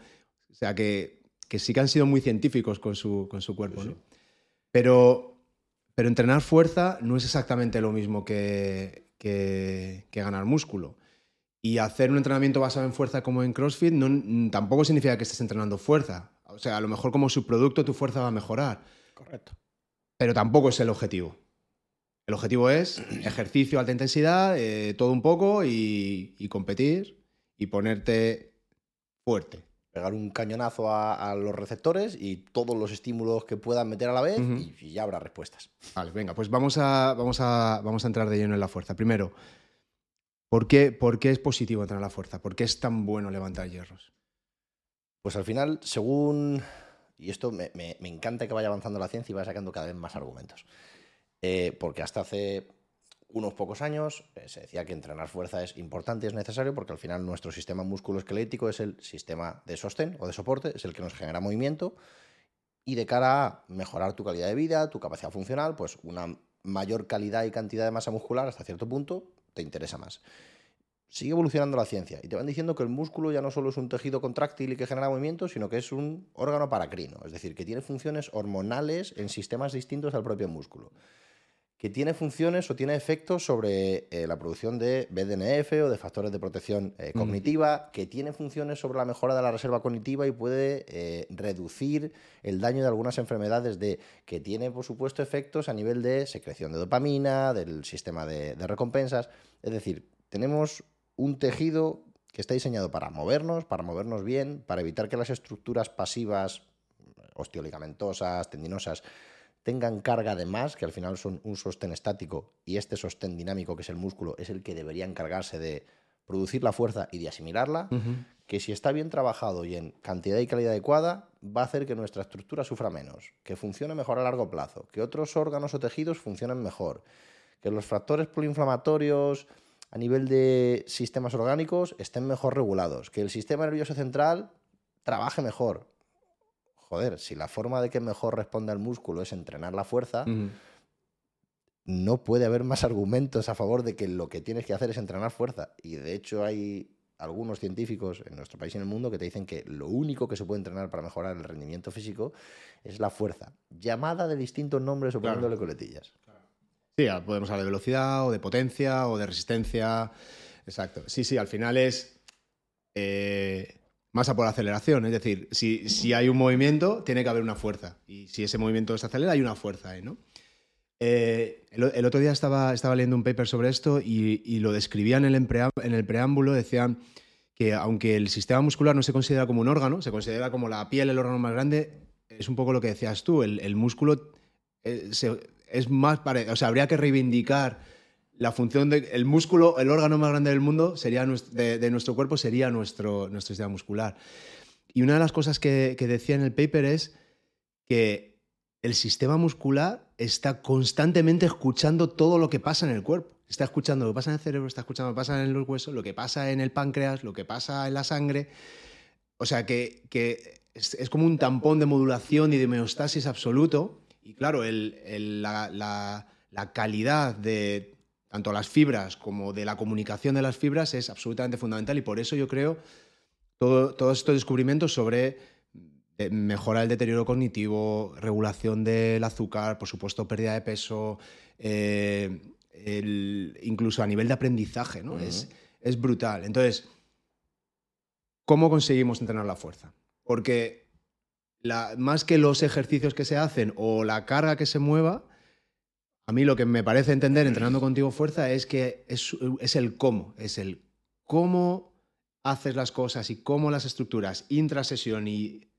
O sea, que, que sí que han sido muy científicos con su, con su cuerpo. ¿no? Pero, pero entrenar fuerza no es exactamente lo mismo que, que, ganar músculo. Y hacer un entrenamiento basado en fuerza como en CrossFit no, tampoco significa que estés entrenando fuerza. O sea, a lo mejor como subproducto tu fuerza va a mejorar. Correcto. Pero tampoco es el objetivo. El objetivo es [CLEARS THROAT] ejercicio, alta intensidad, eh, todo un poco y, competir y ponerte fuerte. pegar un cañonazo a, los receptores y todos los estímulos que puedan meter a la vez y, ya habrá respuestas. Vale, venga, pues vamos a, vamos, a, vamos a entrar de lleno en la fuerza. Primero, ¿por qué, ¿por qué es positivo entrar a la fuerza? ¿Por qué es tan bueno levantar hierros? Pues al final, según... Y esto me, encanta que vaya avanzando la ciencia y vaya sacando cada vez más argumentos. Eh, porque hasta hace unos pocos años eh, se decía que entrenar fuerza es importante es necesario porque al final nuestro sistema musculoesquelético es el sistema de sostén o de soporte, es el que nos genera movimiento y de cara a mejorar tu calidad de vida, tu capacidad funcional, pues una mayor calidad y cantidad de masa muscular hasta cierto punto te interesa más. Sigue evolucionando la ciencia y te van diciendo que el músculo ya no solo es un tejido contráctil y que genera movimiento, sino que es un órgano paracrino, es decir, que tiene funciones hormonales en sistemas distintos al propio músculo que tiene funciones o tiene efectos sobre eh, la producción de BDNF o de factores de protección eh, cognitiva, que tiene funciones sobre la mejora de la reserva cognitiva y puede eh, reducir el daño de algunas enfermedades, de, que tiene, por supuesto, efectos a nivel de secreción de dopamina, del sistema de, de recompensas. Es decir, tenemos un tejido que está diseñado para movernos, para movernos bien, para evitar que las estructuras pasivas, osteoligamentosas, tendinosas, tengan carga de más, que al final son un sostén estático, y este sostén dinámico, que es el músculo, es el que debería encargarse de producir la fuerza y de asimilarla, que si está bien trabajado y en cantidad y calidad adecuada, va a hacer que nuestra estructura sufra menos, que funcione mejor a largo plazo, que otros órganos o tejidos funcionen mejor, que los factores proinflamatorios a nivel de sistemas orgánicos estén mejor regulados, que el sistema nervioso central trabaje mejor, joder, si la forma de que mejor responda el músculo es entrenar la fuerza, no puede haber más argumentos a favor de que lo que tienes que hacer es entrenar fuerza. Y de hecho hay algunos científicos en nuestro país y en el mundo que te dicen que lo único que se puede entrenar para mejorar el rendimiento físico es la fuerza, llamada de distintos nombres o poniéndole coletillas. Sí, podemos hablar de velocidad o de potencia o de resistencia. Exacto. Sí, sí, al final es... Eh, masa por aceleración. Es decir, si, si, hay un movimiento, tiene que haber una fuerza. Y si ese movimiento se acelera, hay una fuerza ¿no? Eh, el, otro día estaba, estaba leyendo un paper sobre esto y, lo describían en el, en el preámbulo, decían que aunque el sistema muscular no se considera como un órgano, se considera como la piel, el órgano más grande, es un poco lo que decías tú, el, músculo eh, es más... o sea, habría que reivindicar la función del músculo, el órgano más grande del mundo sería de, nuestro cuerpo sería nuestro, nuestro sistema muscular. Y una de las cosas que, decía en el paper es que el sistema muscular está constantemente escuchando todo lo que pasa en el cuerpo. Está escuchando lo que pasa en el cerebro, está escuchando lo que pasa en los huesos, lo que pasa en el páncreas, lo que pasa en la sangre. O sea, que, es, como un tampón de modulación y de homeostasis absoluto. Y claro, la calidad de tanto las fibras como de la comunicación de las fibras es absolutamente fundamental y por eso yo creo todo, todos estos descubrimientos sobre eh, mejorar el deterioro cognitivo, regulación del azúcar, por supuesto pérdida de peso, eh, incluso a nivel de aprendizaje, ¿no? es, es brutal. Entonces, ¿cómo conseguimos entrenar la fuerza? Porque la, más que los ejercicios que se hacen o la carga que se mueva, a mí lo que me parece entender entrenando contigo fuerza es que es, el cómo, es el cómo haces las cosas y cómo las estructuras intrasesión y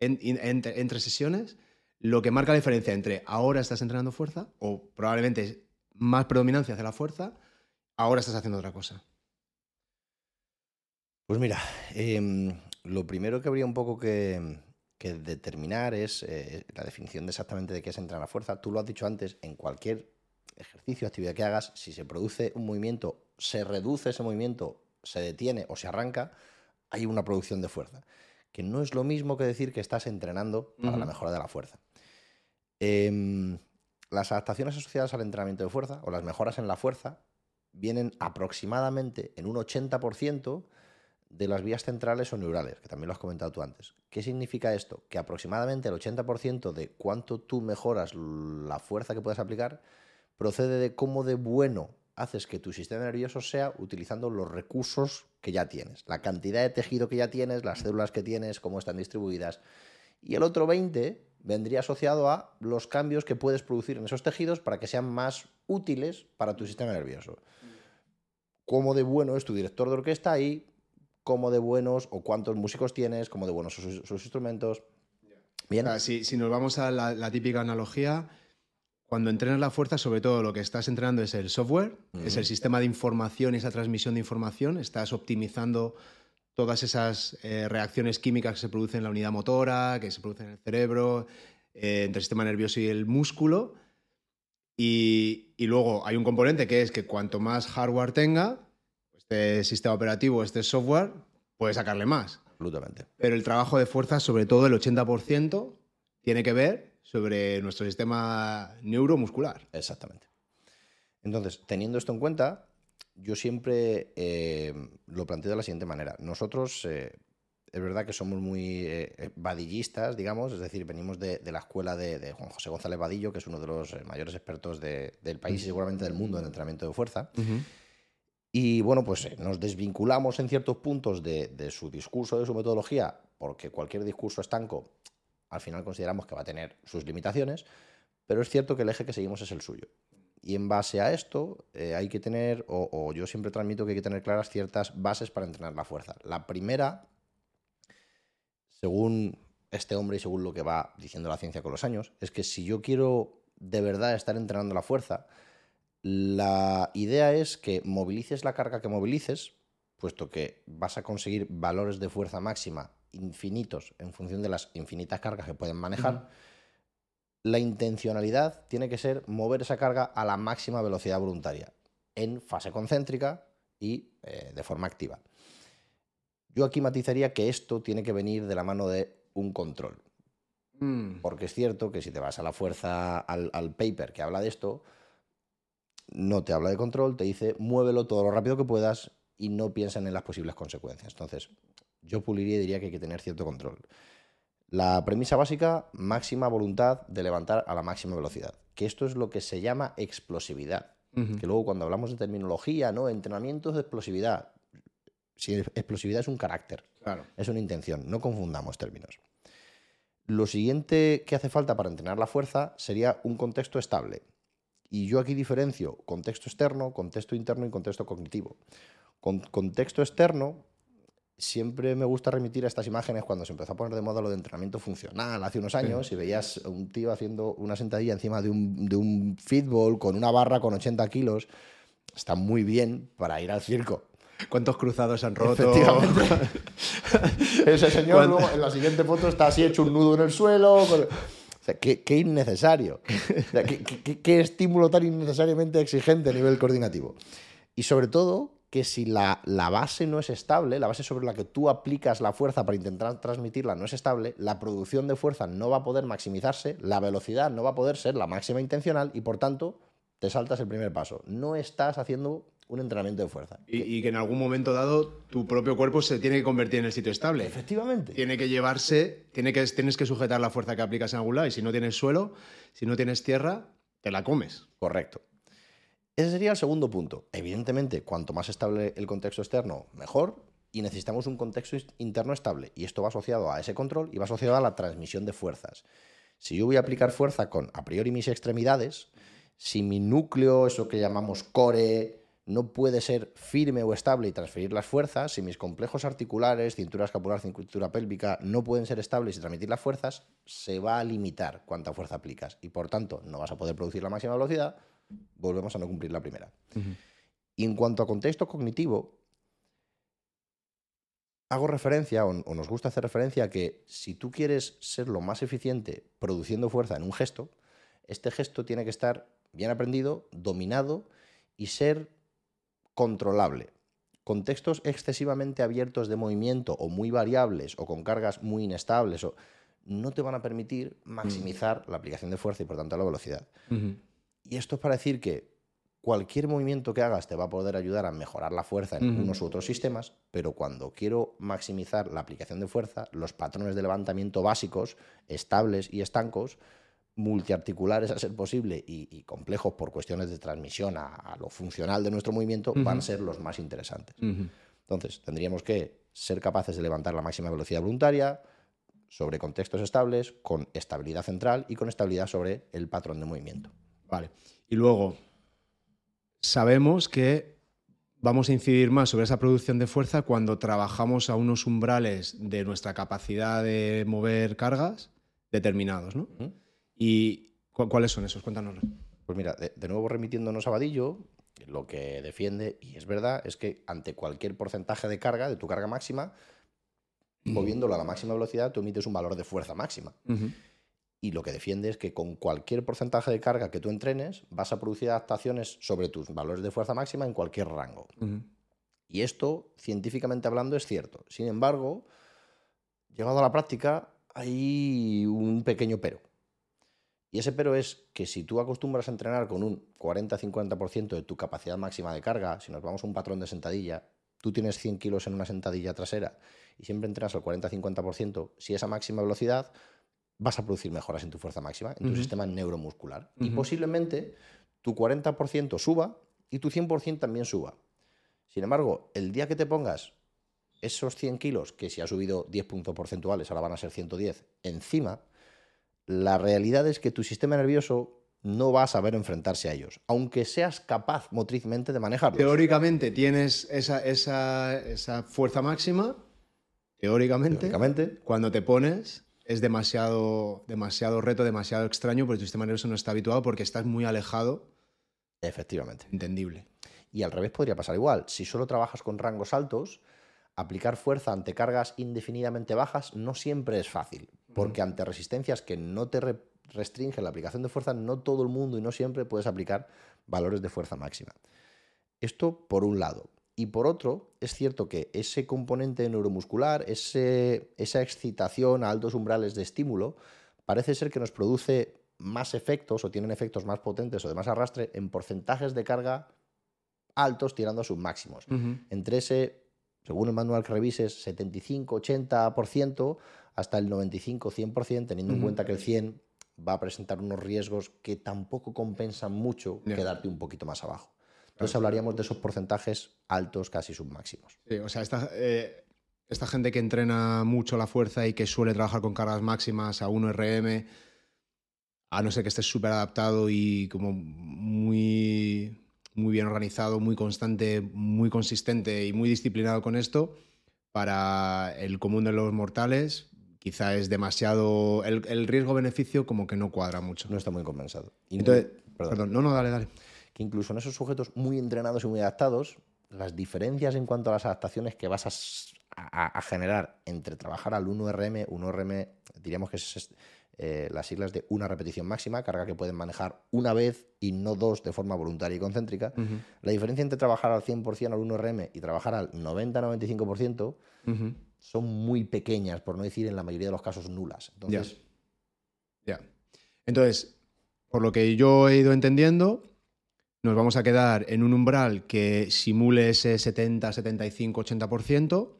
entre, sesiones, lo que marca la diferencia entre ahora estás entrenando fuerza o probablemente más predominancia hacia la fuerza, ahora estás haciendo otra cosa. Pues mira, em, lo primero que habría un poco que, que determinar es eh, la definición de exactamente de qué es entrenar a fuerza. Tú lo has dicho antes, en cualquier ejercicio, actividad que hagas, si se produce un movimiento, se reduce ese movimiento, se detiene o se arranca, hay una producción de fuerza. Que no es lo mismo que decir que estás entrenando para la mejora de la fuerza. Em, las adaptaciones asociadas al entrenamiento de fuerza o las mejoras en la fuerza vienen aproximadamente en un 80% de las vías centrales o neurales, que también lo has comentado tú antes. ¿Qué significa esto? Que aproximadamente el 80% de cuánto tú mejoras la fuerza que puedes aplicar procede de cómo de bueno haces que tu sistema nervioso sea utilizando los recursos que ya tienes, la cantidad de tejido que ya tienes, las células que tienes, cómo están distribuidas. Y el otro 20 vendría asociado a los cambios que puedes producir en esos tejidos para que sean más útiles para tu sistema nervioso. Cómo de bueno es tu director de orquesta y cómo de buenos o cuántos músicos tienes, cómo de buenos son sus, sus instrumentos. Bien. O sea, si, si nos vamos a la, la típica analogía, cuando entrenas la fuerza, sobre todo lo que estás entrenando es el software, es el sistema de información y esa transmisión de información. Estás optimizando todas esas eh, reacciones químicas que se producen en la unidad motora, que se producen en el cerebro, eh, entre el sistema nervioso y el músculo. Y, y luego hay un componente que es que cuanto más hardware tenga, este sistema operativo, este software, puede sacarle más. Absolutamente. Pero el trabajo de fuerza, sobre todo el 80%, tiene que ver sobre nuestro sistema neuromuscular. Exactamente. Entonces, teniendo esto en cuenta, yo siempre eh, lo planteo de la siguiente manera. Nosotros, eh, es verdad que somos muy eh, vadillistas, digamos, es decir, venimos de, de la escuela de, de Juan José González Vadillo, que es uno de los eh, mayores expertos de- del país y seguramente del mundo en entrenamiento de fuerza. Y bueno, pues eh, nos desvinculamos en ciertos puntos de, su discurso, de su metodología, porque cualquier discurso estanco al final consideramos que va a tener sus limitaciones, pero es cierto que el eje que seguimos es el suyo. Y en base a esto eh, hay que tener, o yo siempre transmito que hay que tener claras ciertas bases para entrenar la fuerza. La primera, según este hombre y según lo que va diciendo la ciencia con los años, es que si yo quiero de verdad estar entrenando la fuerza, la idea es que movilices la carga que movilices, puesto que vas a conseguir valores de fuerza máxima infinitos en función de las infinitas cargas que pueden manejar. La intencionalidad tiene que ser mover esa carga a la máxima velocidad voluntaria, en fase concéntrica y eh, de forma activa. Yo aquí matizaría que esto tiene que venir de la mano de un control. Mm. Porque es cierto que si te vas a la fuerza, al, al paper que habla de esto, no te habla de control, te dice muévelo todo lo rápido que puedas y no piensan en las posibles consecuencias. Entonces, yo puliría y diría que hay que tener cierto control. La premisa básica, máxima voluntad de levantar a la máxima velocidad. Que esto es lo que se llama explosividad. Que luego cuando hablamos de terminología, ¿no? Entrenamientos de explosividad. Si explosividad es un carácter, Claro. es una intención, no confundamos términos. Lo siguiente que hace falta para entrenar la fuerza sería un contexto estable. Y yo aquí diferencio contexto externo, contexto interno y contexto cognitivo. Con contexto externo, siempre me gusta remitir a estas imágenes cuando se empezó a poner de moda lo de entrenamiento funcional hace unos años y veías a un tío haciendo una sentadilla encima de un, de un fútbol con una barra con 80 kilos. Está muy bien para ir al circo. ¿Cuántos cruzados han roto? Efectivamente. [LAUGHS] Ese señor en la siguiente foto está así hecho un nudo en el suelo. con- O sea, qué, qué innecesario. O sea, qué, qué- estímulo tan innecesariamente exigente a nivel coordinativo. Y sobre todo, que si la, la base no es estable, la base sobre la que tú aplicas la fuerza para intentar transmitirla no es estable, la producción de fuerza no va a poder maximizarse, la velocidad no va a poder ser la máxima intencional y por tanto te saltas el primer paso. No estás haciendo un entrenamiento de fuerza. Y, y que en algún momento dado tu propio cuerpo se tiene que convertir en el sitio estable. Efectivamente. Tiene que llevarse, tiene que, tienes que sujetar la fuerza que aplicas en algún lado y si no tienes suelo, si no tienes tierra, te la comes. Correcto. Ese sería el segundo punto. Evidentemente, cuanto más estable el contexto externo, mejor. Y necesitamos un contexto interno estable. Y esto va asociado a ese control y va asociado a la transmisión de fuerzas. Si yo voy a aplicar fuerza con a priori mis extremidades, si mi núcleo, eso que llamamos core, no puede ser firme o estable y transferir las fuerzas, si mis complejos articulares, cintura escapular, cintura pélvica, no pueden ser estables y transmitir las fuerzas, se va a limitar cuánta fuerza aplicas. Y por tanto, no vas a poder producir la máxima velocidad, volvemos a no cumplir la primera. Y en cuanto a contexto cognitivo, hago referencia, o, o nos gusta hacer referencia, a que si tú quieres ser lo más eficiente produciendo fuerza en un gesto, este gesto tiene que estar bien aprendido, dominado y ser controlable. Contextos excesivamente abiertos de movimiento o muy variables o con cargas muy inestables o, no te van a permitir maximizar la aplicación de fuerza y por tanto la velocidad. Y esto es para decir que cualquier movimiento que hagas te va a poder ayudar a mejorar la fuerza en unos u otros sistemas, pero cuando quiero maximizar la aplicación de fuerza, los patrones de levantamiento básicos, estables y estancos, multiarticulares a ser posible y, y complejos por cuestiones de transmisión a, a lo funcional de nuestro movimiento, van a ser los más interesantes. Entonces, tendríamos que ser capaces de levantar la máxima velocidad voluntaria sobre contextos estables, con estabilidad central y con estabilidad sobre el patrón de movimiento. Vale. Y luego, sabemos que vamos a incidir más sobre esa producción de fuerza cuando trabajamos a unos umbrales de nuestra capacidad de mover cargas determinados, ¿no? ¿Y cu- cuáles son esos? Cuéntanos. Pues mira, de, de nuevo remitiéndonos a Vadillo, lo que defiende, y es verdad, es que ante cualquier porcentaje de carga, de tu carga máxima, moviéndolo a la máxima velocidad, tú emites un valor de fuerza máxima. Y lo que defiende es que con cualquier porcentaje de carga que tú entrenes, vas a producir adaptaciones sobre tus valores de fuerza máxima en cualquier rango. Y esto, científicamente hablando, es cierto. Sin embargo, llegado a la práctica, hay un pequeño pero. Y ese pero es que si tú acostumbras a entrenar con un 40-50% de tu capacidad máxima de carga, si nos vamos a un patrón de sentadilla, tú tienes 100 kilos en una sentadilla trasera y siempre entrenas al 40-50%, si esa máxima velocidad, vas a producir mejoras en tu fuerza máxima, en tu sistema neuromuscular. Y posiblemente tu 40% suba y tu 100% también suba. Sin embargo, el día que te pongas esos 100 kilos, que si ha subido 10 puntos porcentuales, ahora van a ser 110, encima, la realidad es que tu sistema nervioso no va a saber enfrentarse a ellos, aunque seas capaz motrizmente de manejarlos. Teóricamente tienes esa, esa- esa fuerza máxima, teóricamente, Teóricamente, cuando te pones es demasiado, demasiado reto, demasiado extraño, porque tu sistema nervioso no está habituado porque estás muy alejado, efectivamente. entendible. Y al revés podría pasar igual. Si solo trabajas con rangos altos, aplicar fuerza ante cargas indefinidamente bajas no siempre es fácil, porque ante resistencias que no te re- restringen la aplicación de fuerza, no todo el mundo y no siempre puedes aplicar valores de fuerza máxima. Esto por un lado. Y por otro, es cierto que ese componente neuromuscular, ese- esa excitación a altos umbrales de estímulo, parece ser que nos produce más efectos o tienen efectos más potentes o de más arrastre en porcentajes de carga altos tirando a sus máximos. Entre ese, según el manual que revises, 75-80% hasta el 95-100%, teniendo en cuenta que el 100 va a presentar unos riesgos que tampoco compensan mucho Ya. quedarte un poquito más abajo. Entonces Claro. hablaríamos de esos porcentajes altos, casi submáximos. Sí, o sea, esta, eh, esta gente que entrena mucho la fuerza y que suele trabajar con cargas máximas a 1 RM, a no ser que estés súper adaptado y como muy, muy bien organizado, muy constante, muy consistente y muy disciplinado con esto, para el común de los mortales quizá es demasiado... El, el riesgo-beneficio como que no cuadra mucho. No está muy compensado. Y Entonces, perdón. perdón, no, no, dale, dale. que incluso en esos sujetos muy entrenados y muy adaptados, las diferencias en cuanto a las adaptaciones que vas a- a generar entre trabajar al 1RM, 1RM, diríamos que es eh, las siglas de una repetición máxima, carga que pueden manejar una vez y no dos de forma voluntaria y concéntrica. La diferencia entre trabajar al 100% al 1RM y trabajar al 90-95% ujú. son muy pequeñas, por no decir en la mayoría de los casos nulas. Entonces, Ya. Entonces, por lo que yo he ido entendiendo, nos vamos a quedar en un umbral que simule ese 70, 75, 80%,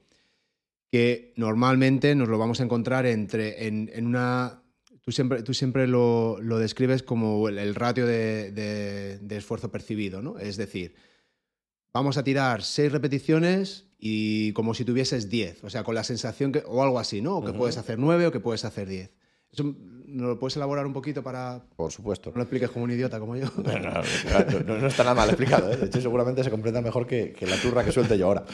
que normalmente nos lo vamos a encontrar entre, en, en una... Tú siempre, tú siempre lo, lo describes como el, el ratio de, de- de esfuerzo percibido, ¿no? Es decir, vamos a tirar seis repeticiones y como si tuvieses 10, o sea, con la sensación que, o algo así, ¿no? O que puedes hacer 9 o que puedes hacer 10. ¿Eso nos lo puedes elaborar un poquito para por supuesto. no lo expliques como un idiota como yo? No, no, no, no está nada mal explicado. ¿eh? De hecho, seguramente se comprenda mejor que, que la turra que suelte yo ahora.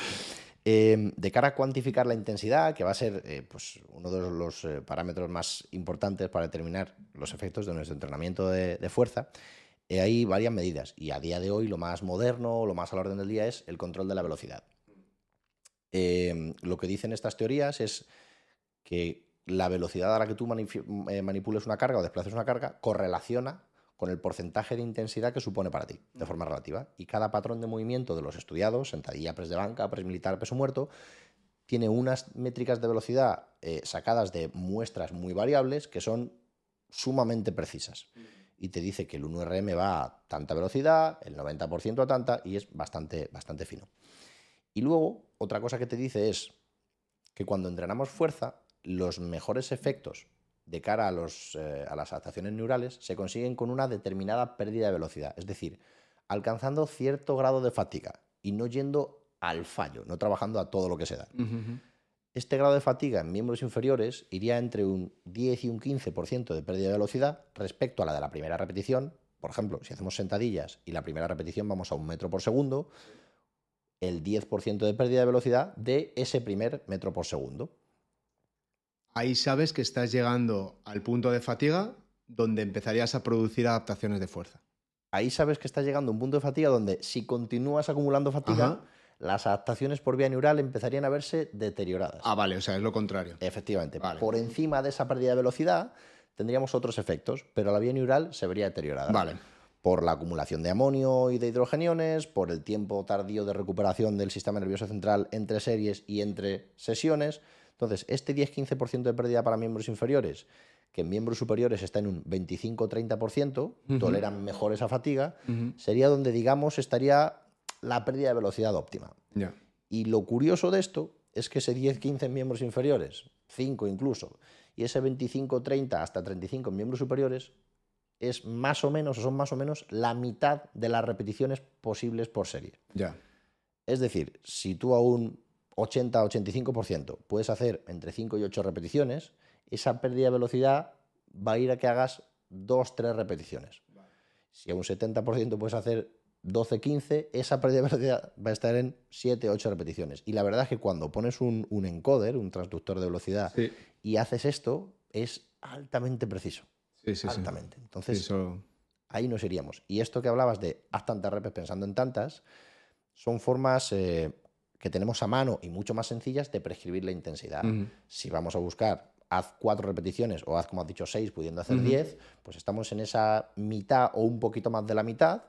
Eh, de cara a cuantificar la intensidad, que va a ser eh, pues, uno de los eh, parámetros más importantes para determinar los efectos de nuestro entrenamiento de, de fuerza, eh, hay varias medidas. Y a día de hoy lo más moderno, lo más al orden del día es el control de la velocidad. Eh, lo que dicen estas teorías es que la velocidad a la que tú manipules una carga o desplaces una carga correlaciona con el porcentaje de intensidad que supone para ti, de forma relativa. Y cada patrón de movimiento de los estudiados, sentadilla, press de banca, press militar, peso muerto, tiene unas métricas de velocidad eh, sacadas de muestras muy variables que son sumamente precisas. Y te dice que el 1RM va a tanta velocidad, el 90% a tanta, y es bastante, bastante fino. Y luego, otra cosa que te dice es que cuando entrenamos fuerza, los mejores efectos de cara a, los, eh, a las adaptaciones neurales se consiguen con una determinada pérdida de velocidad, es decir, alcanzando cierto grado de fatiga y no yendo al fallo, no trabajando a todo lo que se da. Este grado de fatiga en miembros inferiores iría entre un 10 y un 15% de pérdida de velocidad respecto a la de la primera repetición. Por ejemplo, si hacemos sentadillas y la primera repetición vamos a un metro por segundo, el 10% de pérdida de velocidad de ese primer metro por segundo. Ahí sabes que estás llegando al punto de fatiga donde empezarías a producir adaptaciones de fuerza. Ahí sabes que estás llegando a un punto de fatiga donde si continúas acumulando fatiga, Ajá. las adaptaciones por vía neural empezarían a verse deterioradas. Ah, vale, o sea, es lo contrario. Efectivamente. Vale. Por encima de esa pérdida de velocidad tendríamos otros efectos, pero la vía neural se vería deteriorada. Vale. Por la acumulación de amonio y de hidrogeniones, por el tiempo tardío de recuperación del sistema nervioso central entre series y entre sesiones. Entonces, este 10-15% de pérdida para miembros inferiores, que en miembros superiores está en un 25-30%, Ujú. toleran mejor esa fatiga, sería donde, digamos, estaría la pérdida de velocidad óptima. Y lo curioso de esto es que ese 10-15 en miembros inferiores, 5 incluso, y ese 25-30 hasta 35 en miembros superiores, es más o menos, o son más o menos, la mitad de las repeticiones posibles por serie. Ya. Es decir, si tú a un 80-85% puedes hacer entre 5 y 8 repeticiones, esa pérdida de velocidad va a ir a que hagas 2-3 repeticiones. Si a un 70% puedes hacer 12-15, esa pérdida de velocidad va a estar en 7-8 repeticiones. Y la verdad es que cuando pones un, un encoder, un transductor de velocidad, Sí, y haces esto, es altamente preciso. Sí, sí. altamente. Entonces, eso- ahí nos iríamos. Y esto que hablabas de haz tantas repes pensando en tantas, son formas eh, que tenemos a mano y mucho más sencillas de prescribir la intensidad. Si vamos a buscar haz cuatro repeticiones o haz, como has dicho, seis, pudiendo hacer diez, pues estamos en esa mitad o un poquito más de la mitad.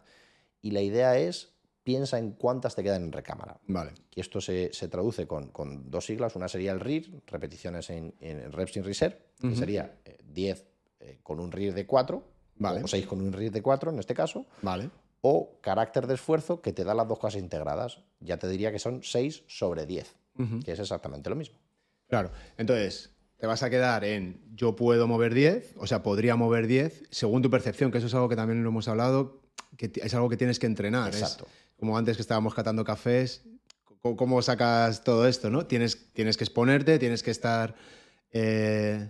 Y la idea es, piensa en cuántas te quedan en recámara. Vale. Y esto se, se traduce con, con dos siglas. Una sería el RIR, repeticiones en, en reps in reserve, que sería eh, 10 eh, con un RIR de 4, Vale. o 6 con un RIR de 4 en este caso, Vale. o carácter de esfuerzo que te da las dos cosas integradas. Ya te diría que son 6 sobre 10, Ujú. que es exactamente lo mismo. Claro. Entonces, te vas a quedar en yo puedo mover 10, o sea, podría mover 10, según tu percepción, que eso es algo que también lo hemos hablado, que es algo que tienes que entrenar. es Exacto. como antes que estábamos catando cafés, ¿cómo, cómo sacas todo esto? ¿no? Tienes, tienes que exponerte, tienes que estar eh,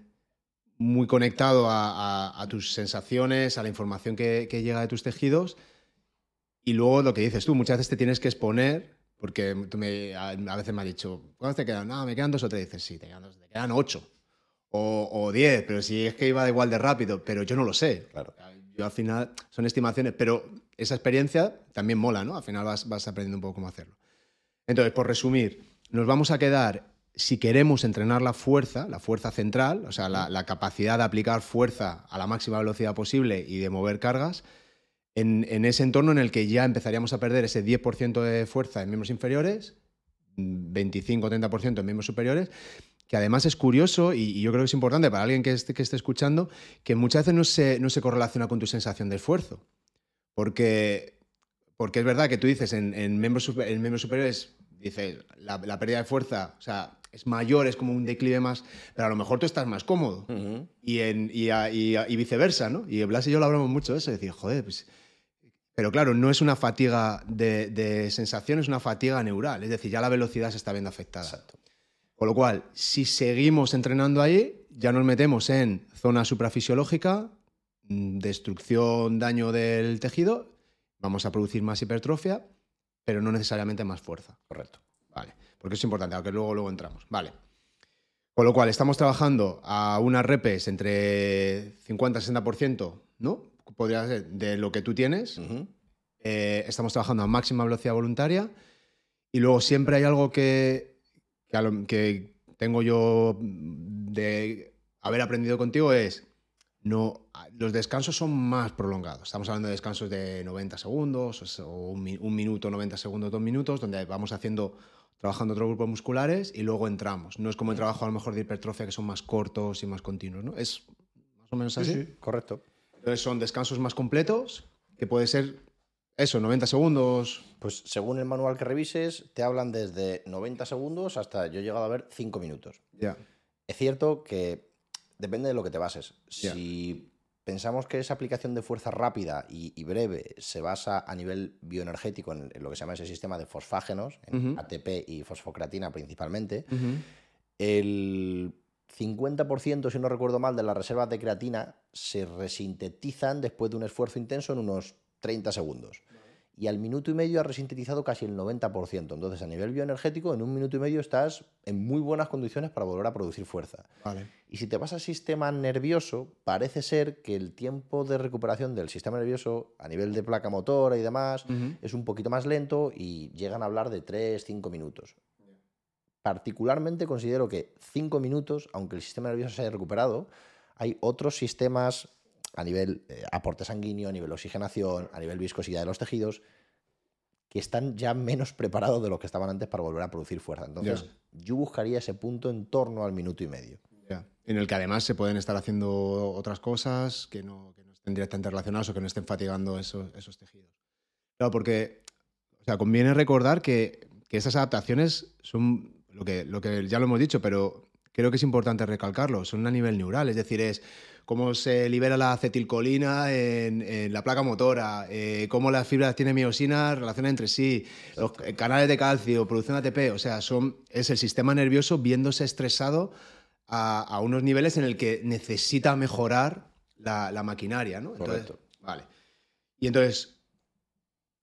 muy conectado a, a- a tus sensaciones, a la información que, que llega de tus tejidos. Y luego lo que dices tú, muchas veces te tienes que exponer, porque tú me- a, a veces me has dicho, ¿cuántos te quedan? No, me quedan dos o tres. Dices, sí, te quedan dos, te quedan ocho. O, o diez, pero si es que iba igual de rápido, pero yo no lo sé. Claro. Yo al final son estimaciones, pero esa experiencia también mola, ¿no? Al final vas, vas aprendiendo un poco cómo hacerlo. Entonces, por resumir, nos vamos a quedar, si queremos entrenar la fuerza, la fuerza central, o sea, la, la capacidad de aplicar fuerza a la máxima velocidad posible y de mover cargas, en, en ese entorno en el que ya empezaríamos a perder ese 10% de fuerza en miembros inferiores, 25-30% en miembros superiores, que además es curioso y, y yo creo que es importante para alguien que esté, que esté escuchando, que muchas veces no se, no se correlaciona con tu sensación de esfuerzo. Porque, porque es verdad que tú dices en, en miembros, en miembros superiores, dices, la, la pérdida de fuerza, o sea, es mayor, es como un declive más, pero a lo mejor tú estás más cómodo. Y, en, y, a- y a- y viceversa, ¿no? Y Blas y yo lo hablamos mucho de eso, de decir, joder, pues... Pero claro, no es una fatiga de, de sensación, es una fatiga neural, es decir, ya la velocidad se está viendo afectada. Exacto. Con lo cual, si seguimos entrenando ahí, ya nos metemos en zona suprafisiológica, mm, destrucción, daño del tejido, vamos a producir más hipertrofia, pero no necesariamente más fuerza. Correcto. Vale, porque es importante, aunque luego, luego entramos. Vale. Con lo cual, estamos trabajando a unas repes entre 50 y 60%, ¿no? Podría ser de lo que tú tienes. Eh, estamos trabajando a máxima velocidad voluntaria. Y luego siempre hay algo que, que, a lo- que tengo yo de haber aprendido contigo es no los descansos son más prolongados. Estamos hablando de descansos de 90 segundos o un, mi- un minuto, 90 segundos, dos minutos, donde vamos haciendo trabajando otros grupos musculares y luego entramos. No es como el trabajo a lo mejor de hipertrofia que son más cortos y más continuos, ¿no? Es más o menos así. Correcto. Entonces son descansos más completos, que puede ser eso, 90 segundos. Pues según el manual que revises, te hablan desde 90 segundos hasta yo he llegado a ver 5 minutos. Ya. Es cierto que depende de lo que te bases. Si pensamos que esa aplicación de fuerza rápida y, y breve se basa a nivel bioenergético en, en lo que se llama ese sistema de fosfágenos, en. ATP y fosfocreatina principalmente, el 50%, si no recuerdo mal, de las reservas de creatina se resintetizan después de un esfuerzo intenso en unos 30 segundos. Y al minuto y medio has resintetizado casi el 90%. Entonces, a nivel bioenergético, en un minuto y medio estás en muy buenas condiciones para volver a producir fuerza. Vale. Y si te vas al sistema nervioso, parece ser que el tiempo de recuperación del sistema nervioso a nivel de placa motora y demás es un poquito más lento y llegan a hablar de 3-5 minutos. Particularmente considero que 5 minutos, aunque el sistema nervioso se haya recuperado, hay otros sistemas a nivel eh, aporte sanguíneo, a nivel oxigenación, a nivel viscosidad de los tejidos, que están ya menos [LAUGHS] preparados de lo que estaban antes para volver a producir fuerza. Entonces, yo buscaría ese punto en torno al minuto y medio. En el que además se pueden estar haciendo otras cosas que no, que no estén directamente relacionadas o que no estén fatigando esos, esos tejidos. Claro, porque o sea, conviene recordar que, que esas adaptaciones son lo que, lo que ya lo hemos dicho, pero creo que es importante recalcarlo, son a nivel neural, es decir, es cómo se libera la acetilcolina en, en la placa motora, eh, cómo las fibras tienen miosina relacionan entre sí, los canales de calcio, producción de ATP, o sea, son, es el sistema nervioso viéndose estresado a, a unos niveles en el que necesita mejorar la, la maquinaria, ¿no? Entonces, Correcto. Vale. Y entonces,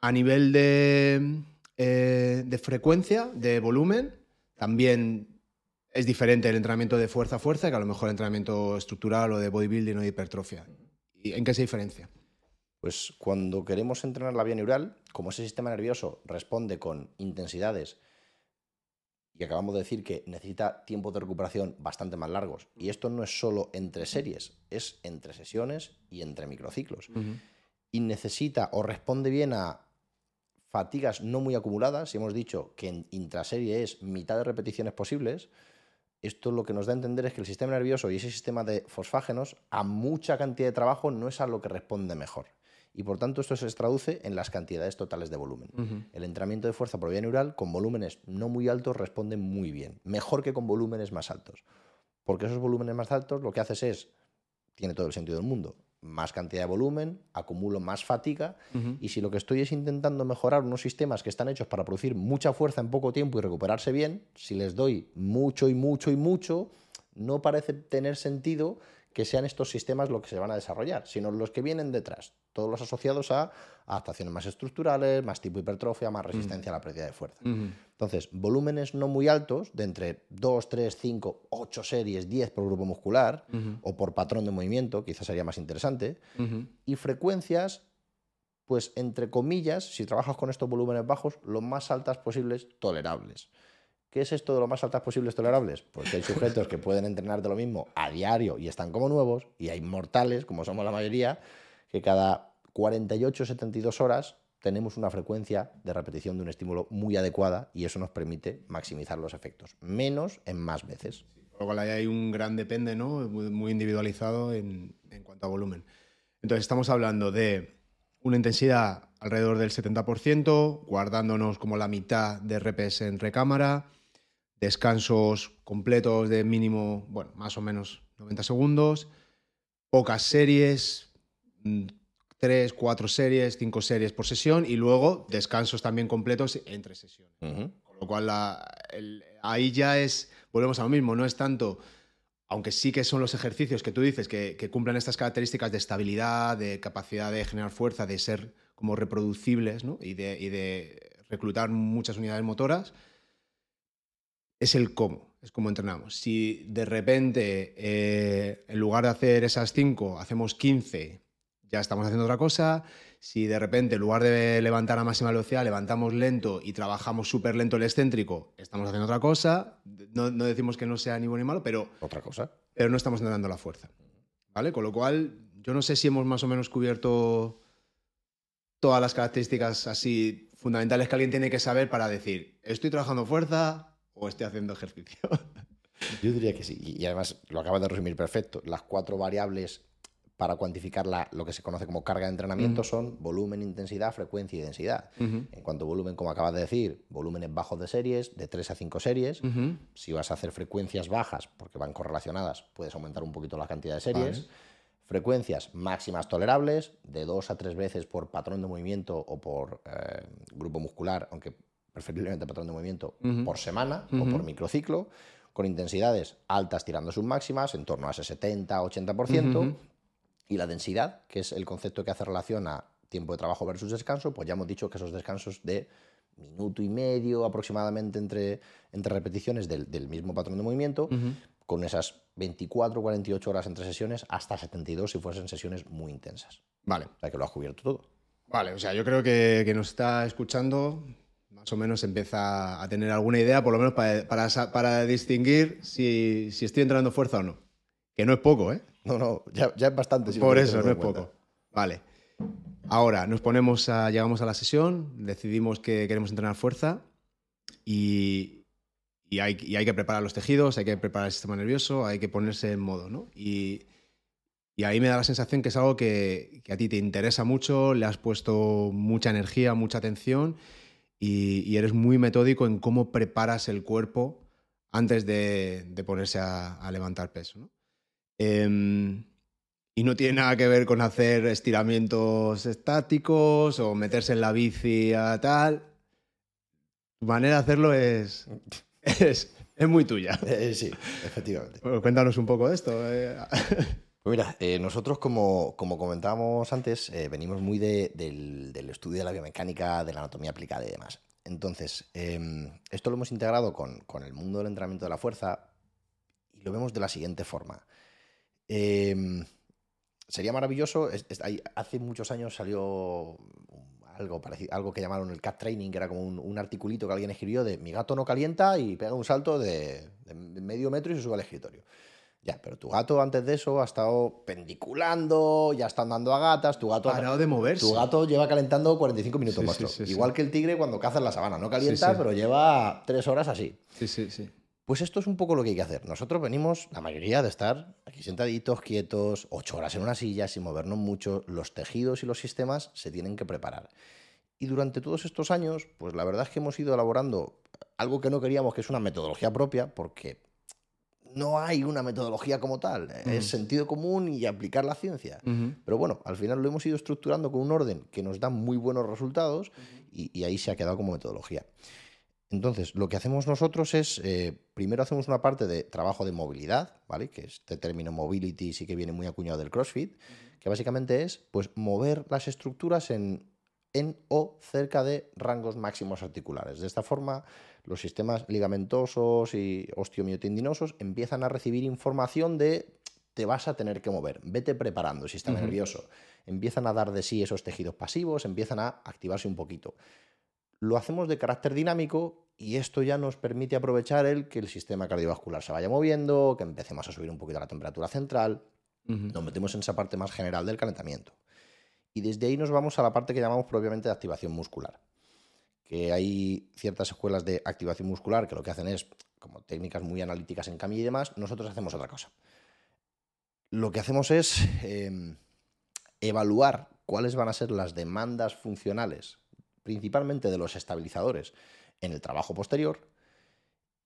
a nivel de, eh, de frecuencia, de volumen, también es diferente el entrenamiento de fuerza a fuerza que a lo mejor el entrenamiento estructural o de bodybuilding o de hipertrofia. ¿Y en qué se diferencia? Pues cuando queremos entrenar la vía neural, como ese sistema nervioso responde con intensidades y acabamos de decir que necesita tiempos de recuperación bastante más largos, y esto no es solo entre series, es entre sesiones y entre microciclos, y necesita o responde bien a fatigas no muy acumuladas, si hemos dicho que en intraserie es mitad de repeticiones posibles, esto lo que nos da a entender es que el sistema nervioso y ese sistema de fosfágenos a mucha cantidad de trabajo no es a lo que responde mejor. Y por tanto esto se traduce en las cantidades totales de volumen. El entrenamiento de fuerza por vía neural con volúmenes no muy altos responde muy bien, mejor que con volúmenes más altos. Porque esos volúmenes más altos lo que haces es, tiene todo el sentido del mundo, más cantidad de volumen, acumulo más fatiga y si lo que estoy es intentando mejorar unos sistemas que están hechos para producir mucha fuerza en poco tiempo y recuperarse bien, si les doy mucho y mucho y mucho, no parece tener sentido que sean estos sistemas los que se van a desarrollar, sino los que vienen detrás, todos los asociados a adaptaciones más estructurales, más tipo hipertrofia, más resistencia a la pérdida de fuerza. Entonces, volúmenes no muy altos, de entre 2, 3, 5, 8 series, 10 por grupo muscular o por patrón de movimiento, quizás sería más interesante, y frecuencias, pues entre comillas, si trabajas con estos volúmenes bajos, lo más altas posibles tolerables. ¿Qué es esto de lo más altas posibles tolerables? Pues que hay sujetos que pueden entrenar de lo mismo a diario y están como nuevos, y hay mortales, como somos la mayoría, que cada 48-72 horas tenemos una frecuencia de repetición de un estímulo muy adecuada y eso nos permite maximizar los efectos, menos en más veces. Por lo cual ahí hay un gran depende, ¿no? Muy, individualizado en, en cuanto a volumen. Entonces estamos hablando de una intensidad alrededor del 70%, guardándonos como la mitad de RPS en recámara, descansos completos de mínimo, bueno, más o menos 90 segundos, pocas series, 3, 4 series, 5 series por sesión y luego descansos también completos entre sesiones. Con lo cual, la- el- ahí ya es, volvemos a lo mismo, no es tanto, aunque sí que son los ejercicios que tú dices que, que cumplen estas características de estabilidad, de capacidad de generar fuerza, de ser como reproducibles ¿no? y, de, y de reclutar muchas unidades motoras, es el cómo, es cómo entrenamos. Si de repente, eh, en lugar de hacer esas 5, hacemos 15, ya estamos haciendo otra cosa. Si de repente, en lugar de levantar a máxima velocidad, levantamos lento y trabajamos súper lento el excéntrico, estamos haciendo otra cosa. No, no decimos que no sea ni bueno ni malo, pero, Otra cosa. pero no estamos entrenando la fuerza. ¿Vale? Con lo cual, yo no sé si hemos más o menos cubierto todas las características así fundamentales que alguien tiene que saber para decir, ¿estoy trabajando fuerza o estoy haciendo ejercicio? [LAUGHS] Yo diría que sí. Y además lo acabas de resumir perfecto. Las cuatro variables para cuantificar la- lo que se conoce como carga de entrenamiento son volumen, intensidad, frecuencia y densidad. En cuanto a volumen, como acabas de decir, volúmenes bajos de series, de 3 a 5 series. Si vas a hacer frecuencias bajas, porque van correlacionadas, puedes aumentar un poquito la cantidad de series. Vale. Frecuencias máximas tolerables, de 2 a 3 veces por patrón de movimiento o por eh, grupo muscular, aunque preferiblemente patrón de movimiento, por semana o por microciclo, con intensidades altas tirando sus máximas, en torno a ese 70-80%, Ujú. Y la densidad, que es el concepto que hace relación a tiempo de trabajo versus descanso, pues ya hemos dicho que esos descansos de minuto y medio aproximadamente entre, entre repeticiones del, del mismo patrón de movimiento, con esas 24 48 horas entre sesiones, hasta 72 si fuesen sesiones muy intensas. Vale. O sea que lo has cubierto todo. Vale, o sea, yo creo que, que nos está escuchando más o menos empieza a tener alguna idea, por lo menos para, para, para distinguir si, si, estoy entrenando fuerza o no. Que no es poco, ¿eh? No, no, ya, ya es bastante. Si por eso, no es poco. Vale. Ahora, nos ponemos a, llegamos a la sesión, decidimos que queremos entrenar fuerza y, y, hay, y hay que preparar los tejidos, hay que preparar el sistema nervioso, hay que ponerse en modo, ¿no? Y, y ahí me da la sensación que es algo que, que, a ti te interesa mucho, le has puesto mucha energía, mucha atención y, y eres muy metódico en cómo preparas el cuerpo antes de, de ponerse a, a, levantar peso. ¿no? Eh, y no tiene nada que ver con hacer estiramientos estáticos o meterse en la bici a tal. Tu manera de hacerlo es, [LAUGHS] es, es muy tuya. Eh, sí, efectivamente. Bueno, cuéntanos un poco de esto. Eh. [LAUGHS] Pues mira, eh, nosotros, como, como, comentábamos antes, venimos muy de, del, del, estudio de la biomecánica, de la anatomía aplicada y demás. Entonces, eh, esto lo hemos integrado con, con, el mundo del entrenamiento de la fuerza y lo vemos de la siguiente forma. Sería maravilloso, es, es, hay, hace muchos años salió algo, parecido, algo que llamaron el cat training, que era como un, un, articulito que alguien escribió de mi gato no calienta y pega un salto de, de medio metro y se sube al escritorio. Ya, pero tu gato antes de eso ha estado pendiculando, ya está andando a gatas, tu gato... Ha parado de moverse. Tu gato lleva calentando 45 minutos, sí. Sí, sí, Igual que el tigre cuando caza en la sabana. No calienta, pero lleva tres horas así. Sí, sí, sí. Pues esto es un poco lo que hay que hacer. Nosotros venimos, la mayoría, de estar aquí sentaditos, quietos, ocho horas en una silla, sin movernos mucho. Los tejidos y los sistemas se tienen que preparar. Y durante todos estos años, pues la verdad es que hemos ido elaborando algo que no queríamos, que es una metodología propia, porque no hay una metodología como tal, uh -huh. es sentido común y aplicar la ciencia. Uh -huh. Pero bueno, al final lo hemos ido estructurando con un orden que nos da muy buenos resultados uh -huh. y, y, ahí se ha quedado como metodología. Entonces, lo que hacemos nosotros es, eh, primero hacemos una parte de trabajo de movilidad, ¿vale? Que este término mobility sí que viene muy acuñado del CrossFit, que básicamente es, pues, mover las estructuras en, en o cerca de rangos máximos articulares. De esta forma, los sistemas ligamentosos y osteomiotendinosos empiezan a recibir información de te vas a tener que mover, vete preparando, uh -huh. nervioso. Empiezan a dar de sí esos tejidos pasivos, empiezan a activarse un poquito. Lo hacemos de carácter dinámico y esto ya nos permite aprovechar el que el sistema cardiovascular se vaya moviendo, que empecemos a subir un poquito la temperatura central, uh -huh. nos metemos en esa parte más general del calentamiento. Y desde ahí nos vamos a la parte que llamamos propiamente de activación muscular que hay ciertas escuelas de activación muscular que lo que hacen es, como técnicas muy analíticas en camilla y demás, nosotros hacemos otra cosa. Lo que hacemos es eh, evaluar cuáles van a ser las demandas funcionales, principalmente de los estabilizadores, en el trabajo posterior,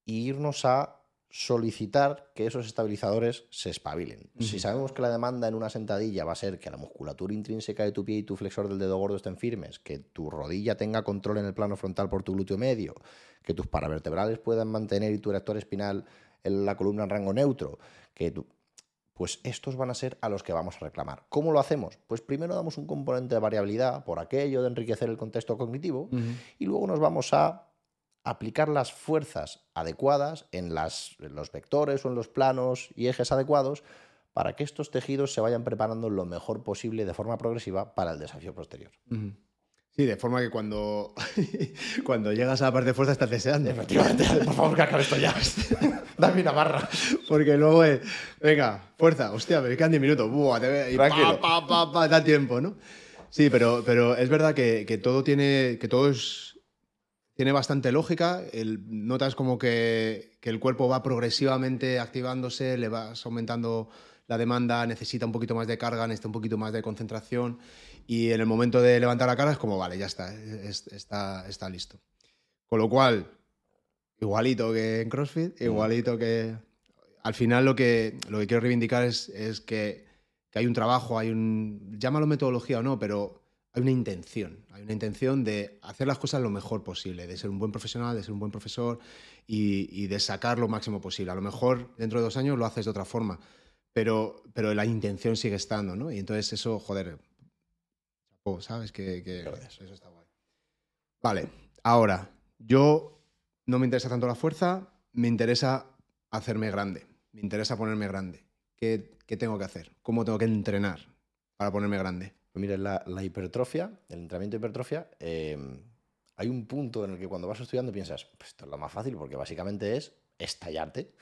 e irnos a solicitar que esos estabilizadores se espabilen. Uh -huh. Si sabemos que la demanda en una sentadilla va a ser que la musculatura intrínseca de tu pie y tu flexor del dedo gordo estén firmes, que tu rodilla tenga control en el plano frontal por tu glúteo medio, que tus paravertebrales puedan mantener y tu erector espinal en la columna en rango neutro, que tu... pues estos van a ser a los que vamos a reclamar. ¿Cómo lo hacemos? Pues primero damos un componente de variabilidad por aquello de enriquecer el contexto cognitivo uh -huh. y luego nos vamos a aplicar las fuerzas adecuadas en, las, en, los vectores o en los planos y ejes adecuados para que estos tejidos se vayan preparando lo mejor posible de forma progresiva para el desafío posterior. Uh -huh. Sí, de forma que cuando, [LAUGHS] cuando llegas a la parte de fuerza estás deseando. Efectivamente, [LAUGHS] por favor que acabe esto ya. [LAUGHS] Dame una barra. Porque luego es, venga, fuerza, hostia, me quedan 10 minutos. Buah, te, y. Pa, pa, pa, pa, da tiempo, ¿no? Sí, pero, pero es verdad que, que todo tiene, que todo es tiene bastante lógica. El, notas como que, que, el cuerpo va progresivamente activándose, le vas aumentando la demanda, necesita un poquito más de carga, necesita un poquito más de concentración. Y en el momento de levantar la cara es como, vale, ya está, es, está, está listo. Con lo cual, igualito que en CrossFit, mm. igualito que. Al final lo que, lo que quiero reivindicar es, es que, que hay un trabajo, hay un. Llámalo metodología o no, pero hay una intención, hay una intención de hacer las cosas lo mejor posible, de ser un buen profesional, de ser un buen profesor y, y, de sacar lo máximo posible. A lo mejor dentro de dos años lo haces de otra forma, pero, pero la intención sigue estando, ¿no? Y entonces eso, joder, Oh, ¿Sabes? Que, eso está guay. Vale, ahora, yo no me interesa tanto la fuerza, me interesa hacerme grande, me interesa ponerme grande. ¿Qué, qué tengo que hacer? ¿Cómo tengo que entrenar para ponerme grande? Pues mira, la, la hipertrofia, el entrenamiento de hipertrofia, eh, hay un punto en el que cuando vas estudiando piensas, pues esto es lo más fácil porque básicamente es estallarte.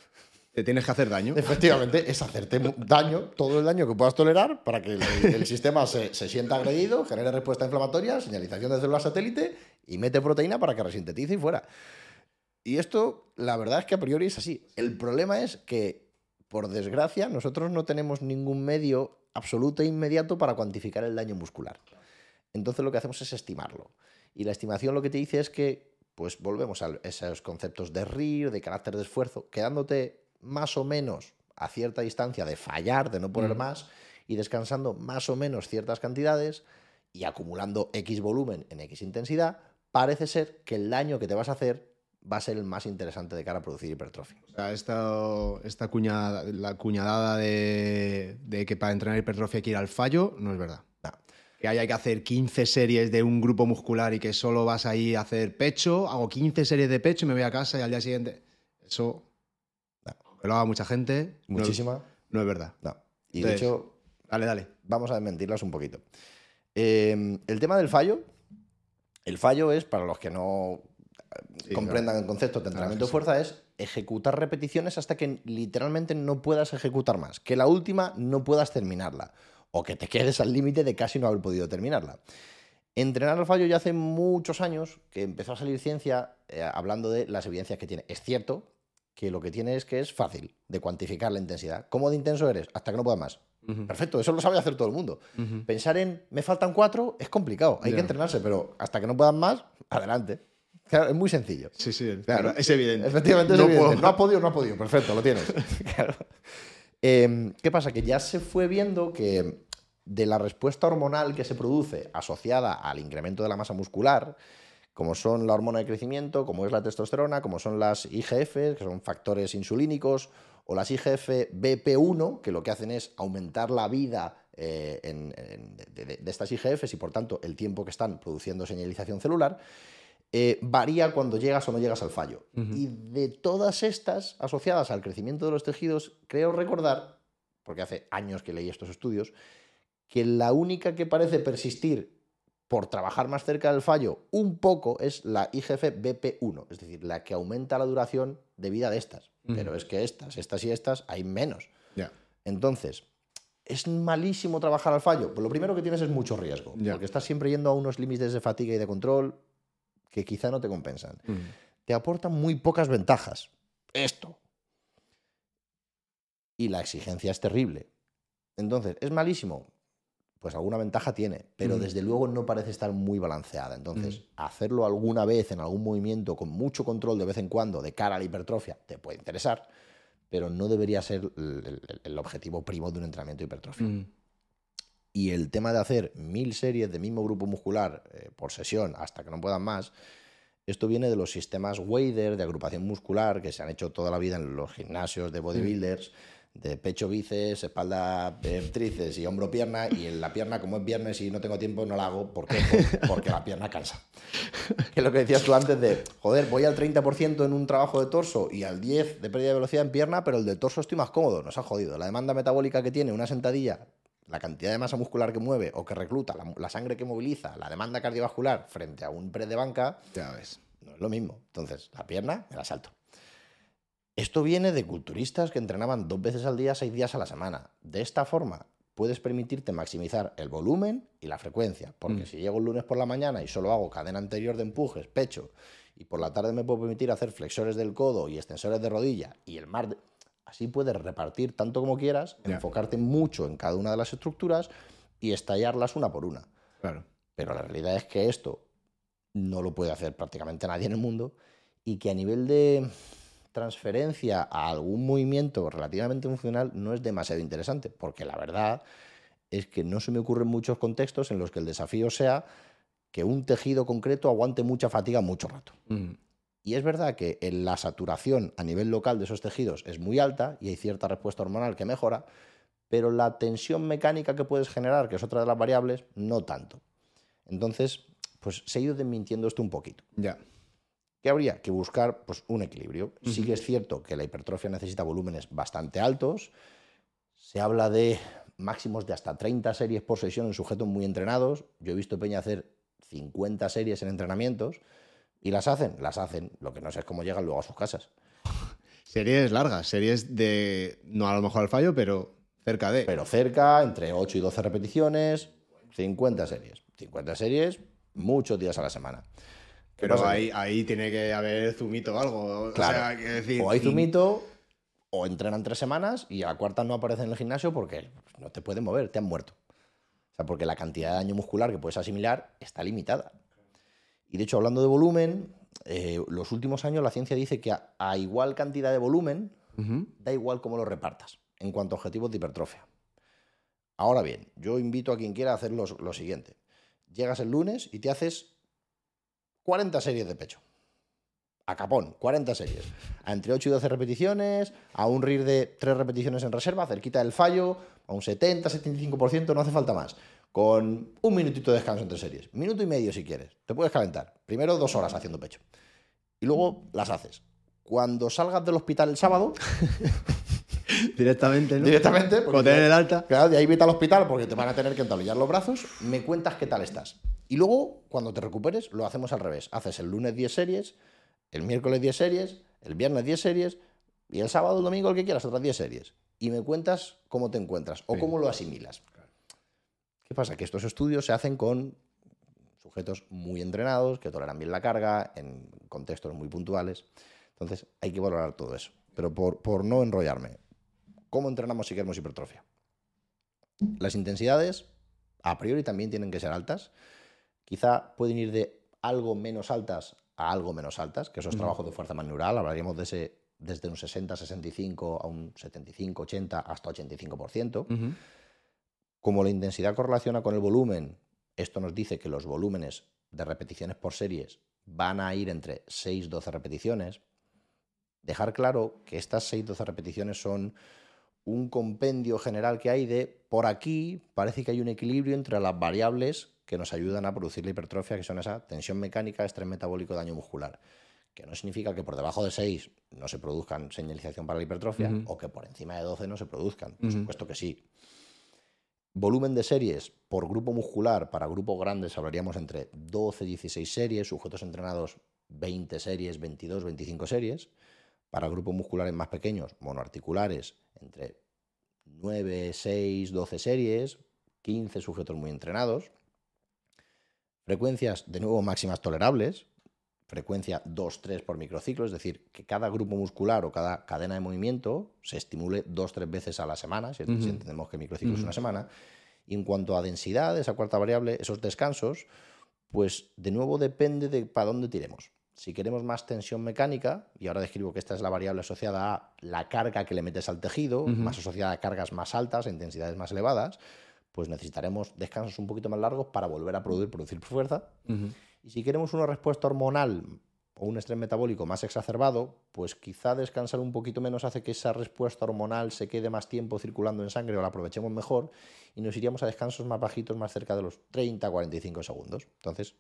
¿Te tienes que hacer daño? Efectivamente, es hacerte daño, todo el daño que puedas tolerar para que el, el sistema se, se sienta agredido, genere respuesta inflamatoria, señalización de células satélite y mete proteína para que resintetice y fuera. Y esto, la verdad es que a priori es así. El problema es que, por desgracia, nosotros no tenemos ningún medio absoluto e inmediato para cuantificar el daño muscular. Entonces lo que hacemos es estimarlo. Y la estimación lo que te dice es que, pues volvemos a esos conceptos de RIR, de carácter de esfuerzo, quedándote más o menos a cierta distancia de fallar, de no poner Mm. más, y descansando más o menos ciertas cantidades y acumulando X volumen en X intensidad, parece ser que el daño que te vas a hacer va a ser el más interesante de cara a producir hipertrofia. O sea, esta, esta cuñada, la cuñadada de, de que para entrenar hipertrofia hay que ir al fallo, no es verdad. No. Que haya que hacer 15 series de un grupo muscular y que solo vas ahí a hacer pecho, hago 15 series de pecho y me voy a casa y al día siguiente. Eso, lo haga mucha gente, Muchísima. No, es verdad. No. Y Entonces- de hecho, Dale, dale. vamos a desmentirlas un poquito. Eh, el tema del fallo, el fallo es, para los que no Sí, comprendan claro. el concepto de entrenamiento de fuerza, es ejecutar repeticiones hasta que literalmente no puedas ejecutar más, que la última no puedas terminarla, o que te quedes al límite de casi no haber podido terminarla. Entrenar al fallo ya hace muchos años que empezó a salir ciencia eh, hablando de las evidencias que tiene. Es cierto que lo que tiene es que es fácil de cuantificar la intensidad. ¿Cómo de intenso eres? Hasta que no puedas más. Perfecto, eso lo sabe hacer todo el mundo. Pensar en me faltan cuatro es complicado, hay que entrenarse, pero hasta que no puedan más, adelante. Claro, es muy sencillo. Sí, sí, Claro. es evidente. Efectivamente, es No evidente. puedo- No ha podido, no ha podido. Perfecto, lo tienes. [LAUGHS] Claro. Eh, ¿Qué pasa? Que ya se fue viendo que de la respuesta hormonal que se produce asociada al incremento de la masa muscular, como son la hormona de crecimiento, como es la testosterona, como son las IGF, que son factores insulínicos, o las IGF BP1, que lo que hacen es aumentar la vida eh, en- en- de, estas IGFs y por tanto el tiempo que están produciendo señalización celular, eh, varía cuando llegas o no llegas al fallo. Y de todas estas asociadas al crecimiento de los tejidos, creo recordar, porque hace años que leí estos estudios, que la única que parece persistir por trabajar más cerca del fallo un poco es la IGF BP1, es decir, la que aumenta la duración de vida de estas. Pero es que estas, estas y estas hay menos. Entonces, ¿es malísimo trabajar al fallo? Pues lo primero que tienes es mucho riesgo, porque estás siempre yendo a unos límites de fatiga y de control que quizá no te compensan. Te aportan muy pocas ventajas. Esto. Y la exigencia es terrible. Entonces, ¿es malísimo? Pues alguna ventaja tiene, pero Ujú. desde luego no parece estar muy balanceada. Entonces, Ujú. hacerlo alguna vez en algún movimiento con mucho control de vez en cuando de cara a la hipertrofia te puede interesar, pero no debería ser el, el- el objetivo primo de un entrenamiento de hipertrofia. Ujú. Y el tema de hacer mil series de mismo grupo muscular eh, por sesión hasta que no puedan más, esto viene de los sistemas Wader de agrupación muscular que se han hecho toda la vida en los gimnasios de bodybuilders, de pecho, bíceps, espalda, eh, tríceps y hombro, pierna. Y en la pierna, como es viernes y no tengo tiempo, no la hago. ¿Por qué? Por- Porque la pierna cansa. [LAUGHS] Que es lo que decías tú antes de, joder, voy al 30% en un trabajo de torso y al 10% de pérdida de velocidad en pierna, pero el de torso estoy más cómodo. Nos ha jodido. La demanda metabólica que tiene una sentadilla, la cantidad de masa muscular que mueve o que recluta, la, la sangre que moviliza, la demanda cardiovascular frente a un press de banca, Ya ves. no es lo mismo. Entonces, la pierna me la salto. Esto viene de culturistas que entrenaban dos veces al día, seis días a la semana. De esta forma, puedes permitirte maximizar el volumen y la frecuencia. Porque Mm. si llego el lunes por la mañana y solo hago cadena anterior de empujes, pecho, y por la tarde me puedo permitir hacer flexores del codo y extensores de rodilla, y el mar... de- Así puedes repartir tanto como quieras, enfocarte mucho en cada una de las estructuras y estallarlas una por una. Claro. Pero la realidad es que esto no lo puede hacer prácticamente nadie en el mundo y que a nivel de transferencia a algún movimiento relativamente funcional no es demasiado interesante, porque la verdad es que no se me ocurren muchos contextos en los que el desafío sea que un tejido concreto aguante mucha fatiga mucho rato. Ujú. Y es verdad que en la saturación a nivel local de esos tejidos es muy alta y hay cierta respuesta hormonal que mejora, pero la tensión mecánica que puedes generar, que es otra de las variables, no tanto. Entonces, pues se ha ido desmintiendo esto un poquito. Ya. ¿Qué habría? Que buscar pues, un equilibrio. Sí que es cierto que la hipertrofia necesita volúmenes bastante altos. Se habla de máximos de hasta 30 series por sesión en sujetos muy entrenados. Yo he visto Peña hacer 50 series en entrenamientos y las hacen, las hacen. Lo que no sé es cómo llegan luego a sus casas. [LAUGHS] Series largas, series de, no a lo mejor al fallo, pero cerca de. Pero cerca, entre 8 y 12 repeticiones, 50 series. 50 series, muchos días a la semana. ¿Qué pero ahí, ahí tiene que haber zumito o algo. Claro. O sea, quiero decir, o hay zumito, o entrenan tres semanas y a la cuarta no aparece en el gimnasio porque no te pueden mover, te han muerto. O sea, porque la cantidad de daño muscular que puedes asimilar está limitada. Y de hecho, hablando de volumen, eh, los últimos años la ciencia dice que a, a igual cantidad de volumen, da igual cómo lo repartas en cuanto a objetivos de hipertrofia. Ahora bien, yo invito a quien quiera a hacer los- lo siguiente. Llegas el lunes y te haces 40 series de pecho. A capón, 40 series. A entre 8 y 12 repeticiones, a un RIR de 3 repeticiones en reserva, cerquita del fallo, a un 70-75%, no hace falta más. Con un minutito de descanso entre series. Minuto y medio si quieres. Te puedes calentar. Primero dos horas haciendo pecho. Y luego las haces. Cuando salgas del hospital el sábado, [LAUGHS] [LAUGHS] Directamente, ¿no? directamente, Como tener el alta. Claro, de ahí vete al hospital porque te van a tener que entablillar los brazos. Me cuentas qué tal estás. Y luego, cuando te recuperes, lo hacemos al revés. Haces el lunes 10 series, el miércoles 10 series, el viernes 10 series y el sábado o el domingo el que quieras, otras 10 series. Y me cuentas cómo te encuentras o Sí. cómo lo asimilas. ¿Qué pasa? Que estos estudios se hacen con sujetos muy entrenados, que toleran bien la carga, en contextos muy puntuales. Entonces, hay que valorar todo eso. Pero por, por no enrollarme, ¿cómo entrenamos si queremos hipertrofia? Las intensidades, a priori, también tienen que ser altas. Quizá pueden ir de algo menos altas a algo menos altas, que eso es trabajo de fuerza manual. Hablaríamos de ese desde un 60-65 a un 75-80 hasta 85%. Ujú. Como la intensidad correlaciona con el volumen, esto nos dice que los volúmenes de repeticiones por series van a ir entre 6-12 repeticiones. Dejar claro que estas 6-12 repeticiones son un compendio general que hay de por aquí parece que hay un equilibrio entre las variables que nos ayudan a producir la hipertrofia, que son esa tensión mecánica, estrés metabólico, daño muscular. Que no significa que por debajo de 6 no se produzcan señalización para la hipertrofia o que por encima de 12 no se produzcan. Por supuesto que sí. Volumen de series por grupo muscular, para grupos grandes hablaríamos entre 12 16 series, sujetos entrenados 20 series, 22, 25 series. Para grupos musculares más pequeños, monoarticulares, entre 9, 6, 12 series, 15 sujetos muy entrenados. Frecuencias, de nuevo, máximas tolerables, frecuencia 2-3 por microciclo, es decir, que cada grupo muscular o cada cadena de movimiento se estimule 2-3 veces a la semana, si, si Ujú. entendemos que microciclo es una semana. Y en cuanto a densidad, esa cuarta variable, esos descansos, pues de nuevo depende de para dónde tiremos. Si queremos más tensión mecánica, y ahora describo que esta es la variable asociada a la carga que le metes al tejido, más asociada a cargas más altas, a intensidades más elevadas, pues necesitaremos descansos un poquito más largos para volver a producir, producir fuerza. Y si queremos una respuesta hormonal o un estrés metabólico más exacerbado, pues quizá descansar un poquito menos hace que esa respuesta hormonal se quede más tiempo circulando en sangre o la aprovechemos mejor y nos iríamos a descansos más bajitos, más cerca de los 30-45 segundos. Entonces,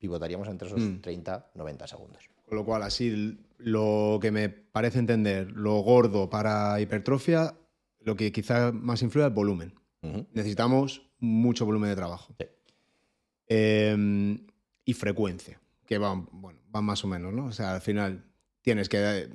pivotaríamos entre esos Mm. 30-90 segundos. Con lo cual, así lo que me parece entender, lo gordo para hipertrofia, lo que quizá más influye es el volumen. Necesitamos mucho volumen de trabajo. Sí. Eh, y frecuencia, que van, bueno, van más o menos, ¿no? O sea, al final tienes que eh,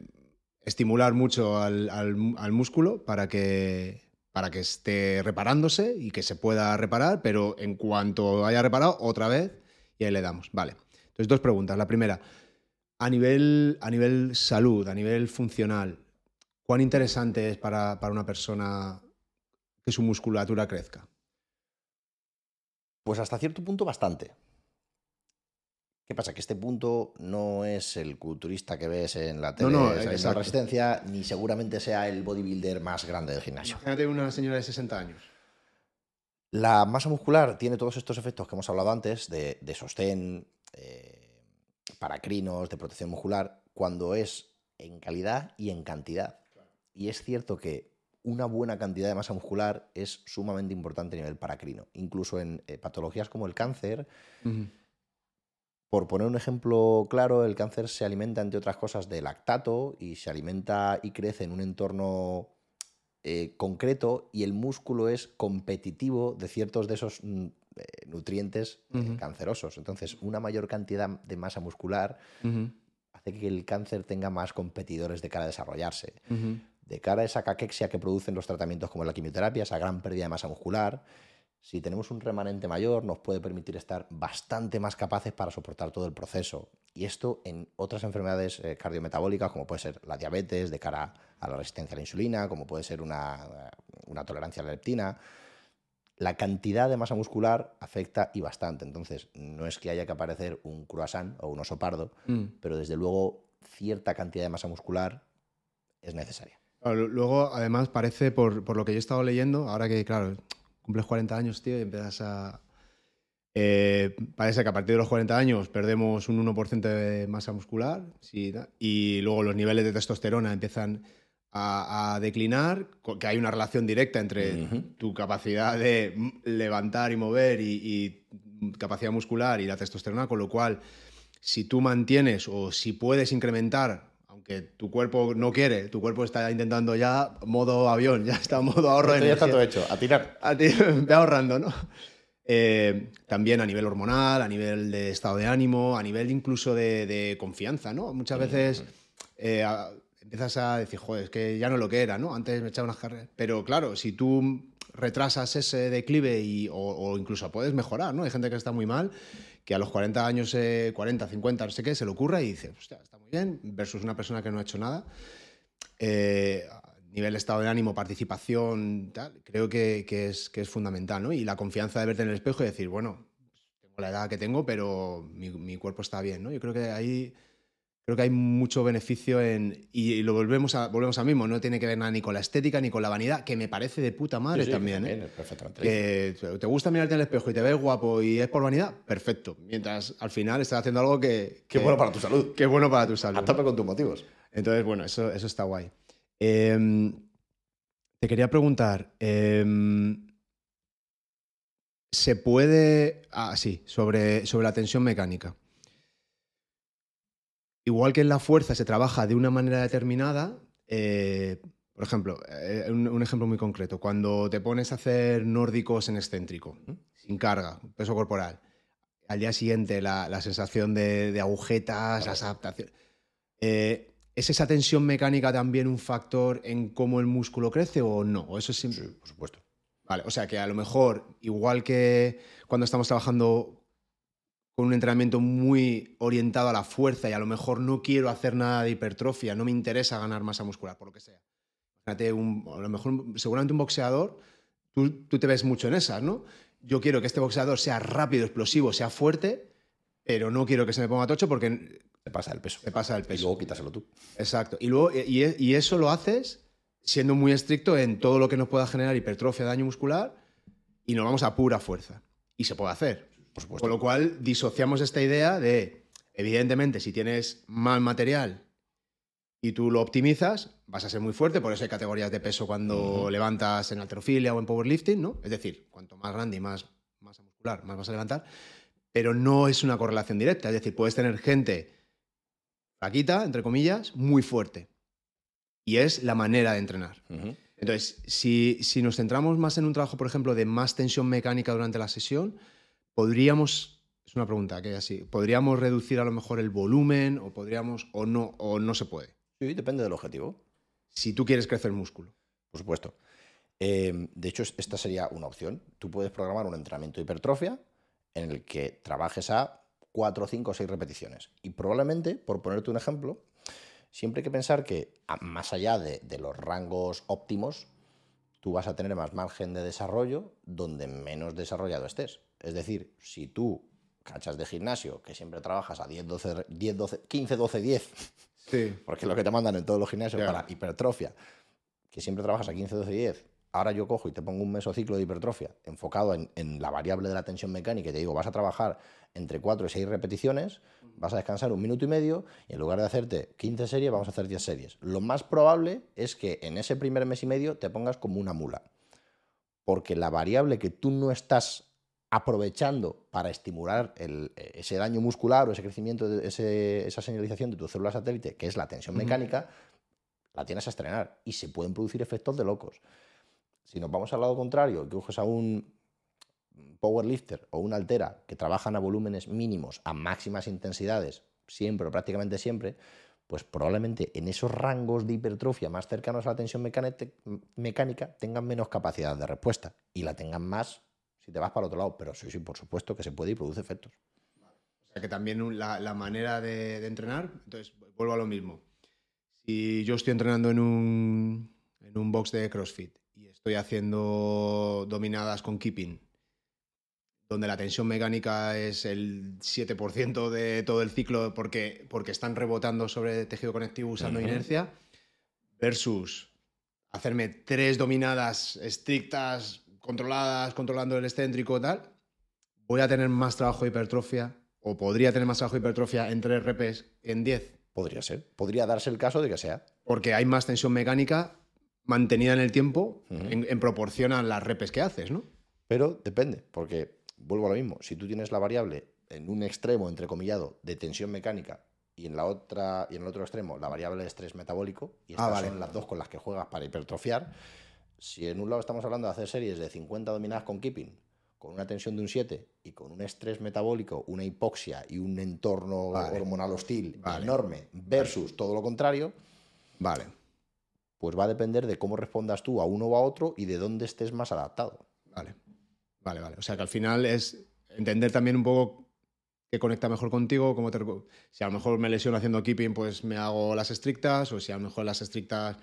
estimular mucho al, al- al músculo para que, para que esté reparándose y que se pueda reparar, pero en cuanto haya reparado, otra vez, y ahí le damos. Vale. Entonces, dos preguntas. La primera, a nivel, a nivel salud, a nivel funcional, ¿cuán interesante es para, para una persona que su musculatura crezca? Pues hasta cierto punto bastante. ¿Qué pasa? Que este punto no es el culturista que ves en la tele no, saliendo de exacto. resistencia, ni seguramente sea el bodybuilder más grande del gimnasio. Imagínate una señora de 60 años. La masa muscular tiene todos estos efectos que hemos hablado antes de, de sostén, eh, paracrinos, de protección muscular, cuando es en calidad y en cantidad. Y es cierto que una buena cantidad de masa muscular es sumamente importante a nivel paracrino. Incluso en eh, patologías como el cáncer, por poner un ejemplo claro, el cáncer se alimenta, entre otras cosas, de lactato y se alimenta y crece en un entorno eh, concreto y el músculo es competitivo de ciertos de esos mm, eh, nutrientes eh, cancerosos. Entonces, una mayor cantidad de masa muscular hace que el cáncer tenga más competidores de cara a desarrollarse. De cara a esa caquexia que producen los tratamientos como la quimioterapia, esa gran pérdida de masa muscular, si tenemos un remanente mayor nos puede permitir estar bastante más capaces para soportar todo el proceso. Y esto en otras enfermedades eh, cardiometabólicas, como puede ser la diabetes, de cara a la resistencia a la insulina, como puede ser una, una tolerancia a la leptina, la cantidad de masa muscular afecta y bastante. Entonces, no es que haya que aparecer un croissant o un oso pardo, Mm. pero desde luego cierta cantidad de masa muscular es necesaria. Luego, además, parece, por, por lo que yo he estado leyendo, ahora que, claro, cumples 40 años, tío, y empiezas a... eh, parece que a partir de los 40 años perdemos un 1% de masa muscular sí, y luego los niveles de testosterona empiezan a, a declinar, que hay una relación directa entre tu capacidad de levantar y mover y, y capacidad muscular y la testosterona, con lo cual, si tú mantienes o si puedes incrementar, aunque tu cuerpo no quiere, tu cuerpo está intentando ya modo avión, ya está modo ahorro de Esto ya está todo energía. hecho, a tirar. A [LAUGHS] ve ahorrando, ¿no? Eh, también a nivel hormonal, a nivel de estado de ánimo, a nivel incluso de, de confianza, ¿no? Muchas veces eh, a- empiezas a decir, joder, es que ya no lo que era, ¿no? Antes me echaba unas carreras. Pero claro, si tú retrasas ese declive y, o, o incluso puedes mejorar, ¿no? Hay gente que está muy mal, que a los 40 años, eh, 40, 50, no sé qué, se le ocurra y dice, hostia, está bien, versus una persona que no ha hecho nada. Eh, nivel estado de ánimo, participación, tal, creo que, que es, que es fundamental, ¿no? Y la confianza de verte en el espejo y decir, bueno, tengo la edad que tengo, pero mi, mi cuerpo está bien, ¿no? Yo creo que ahí creo que hay mucho beneficio en y, lo volvemos a volvemos al mismo, no tiene que ver nada ni con la estética ni con la vanidad, que me parece de puta madre Sí, sí, también, ¿eh? perfectamente. Que te gusta mirarte en el espejo y te ves guapo y es por vanidad, perfecto. Mientras al final estás haciendo algo que, Qué que- bueno para tu salud. que bueno para tu salud. A tope con tus motivos. Entonces, bueno, eso, eso está guay. Em, te quería preguntar, em, ¿se puede... Ah, sí, sobre, sobre la tensión mecánica. Igual que en la fuerza se trabaja de una manera determinada, eh, por ejemplo, eh, un, un ejemplo muy concreto, cuando te pones a hacer nórdicos en excéntrico, sin carga, peso corporal, al día siguiente la, la sensación de, de agujetas, las adaptaciones... Eh, ¿Es esa tensión mecánica también un factor en cómo el músculo crece o no? ¿O eso es Sí, por supuesto. Vale, o sea que a lo mejor, igual que cuando estamos trabajando con un entrenamiento muy orientado a la fuerza y a lo mejor no quiero hacer nada de hipertrofia, no me interesa ganar masa muscular, por lo que sea. Imagínate, un- a lo mejor seguramente un boxeador, tú, tú te ves mucho en esas, ¿no? Yo quiero que este boxeador sea rápido, explosivo, sea fuerte, pero no quiero que se me ponga tocho porque Te pasa el peso. se pasa el Y peso. luego quítaselo tú. Exacto. Y, luego, y, y eso lo haces siendo muy estricto en todo lo que nos pueda generar hipertrofia, daño muscular, y nos vamos a pura fuerza. Y se puede hacer. Por supuesto. Con lo cual, disociamos esta idea de, evidentemente, si tienes mal material y tú lo optimizas, vas a ser muy fuerte, por eso hay categorías de peso cuando levantas en alterofilia o en powerlifting, ¿no? Es decir, cuanto más grande y más masa muscular, más vas a levantar, pero no es una correlación directa, es decir, puedes tener gente flaquita, entre comillas, muy fuerte. Y es la manera de entrenar. Entonces, si, si nos centramos más en un trabajo, por ejemplo, de más tensión mecánica durante la sesión, podríamos, es una pregunta que es así, ¿podríamos reducir a lo mejor el volumen o podríamos o no, o no se puede? Sí, depende del objetivo. Si tú quieres crecer músculo. Por supuesto. Eh, de hecho, es- esta sería una opción. Tú puedes programar un entrenamiento de hipertrofia en el que trabajes a 4, 5 o 6 repeticiones. Y probablemente, por ponerte un ejemplo, siempre hay que pensar que más allá de, de los rangos óptimos, tú vas a tener más margen de desarrollo donde menos desarrollado estés. Es decir, si tú cachas de gimnasio, que siempre trabajas a 10, 12, 10, 12, 15, 12, 10, Sí. porque es lo que te mandan en todos los gimnasios Claro. para hipertrofia, que siempre trabajas a 15, 12, 10, ahora yo cojo y te pongo un mesociclo de hipertrofia enfocado en, en la variable de la tensión mecánica y te digo, vas a trabajar entre 4 y 6 repeticiones, vas a descansar un minuto y medio y en lugar de hacerte 15 series, vamos a hacer 10 series. Lo más probable es que en ese primer mes y medio te pongas como una mula. Porque la variable que tú no estás aprovechando para estimular el- ese daño muscular o ese crecimiento, de ese- esa señalización de tu célula satélite, que es la tensión mecánica, la tienes a estrenar y se pueden producir efectos de locos. Si nos vamos al lado contrario, que coges a un powerlifter o una altera que trabajan a volúmenes mínimos, a máximas intensidades, siempre o prácticamente siempre, pues probablemente en esos rangos de hipertrofia más cercanos a la tensión mecánica tengan menos capacidad de respuesta y la tengan más si te vas para el otro lado. Pero sí, sí, por supuesto que se puede y produce efectos. O sea que también la, la manera de, de entrenar, entonces vuelvo a lo mismo. Si yo estoy entrenando en un, en un box de CrossFit y estoy haciendo dominadas con keeping, donde la tensión mecánica es el 7% de todo el ciclo porque, porque están rebotando sobre tejido conectivo usando inercia, versus hacerme tres dominadas estrictas, controladas, controlando el excéntrico tal, voy a tener más trabajo de hipertrofia o podría tener más trabajo de hipertrofia en 3 repes que en 10, Podría ser. Podría darse el caso de que sea. porque hay más tensión mecánica mantenida en el tiempo en, en proporción a las repes que haces, ¿no? Pero depende, porque vuelvo a lo mismo. Si tú tienes la variable en un extremo, entrecomillado, de tensión mecánica y en la otra y en el otro extremo la variable de estrés metabólico, y Ah, estas vale. son las dos con las que juegas para hipertrofiar, si en un lado estamos hablando de hacer series de 50 dominadas con keeping, con una tensión de un 7 y con un estrés metabólico, una hipoxia y un entorno Vale. hormonal hostil Vale. enorme, versus todo lo contrario, Vale, pues va a depender de cómo respondas tú a uno o a otro y de dónde estés más adaptado. vale, vale, vale. O sea que al final es entender también un poco qué conecta mejor contigo, cómo te... Si a lo mejor me lesiono haciendo keeping, pues me hago las estrictas, o si a lo mejor las estrictas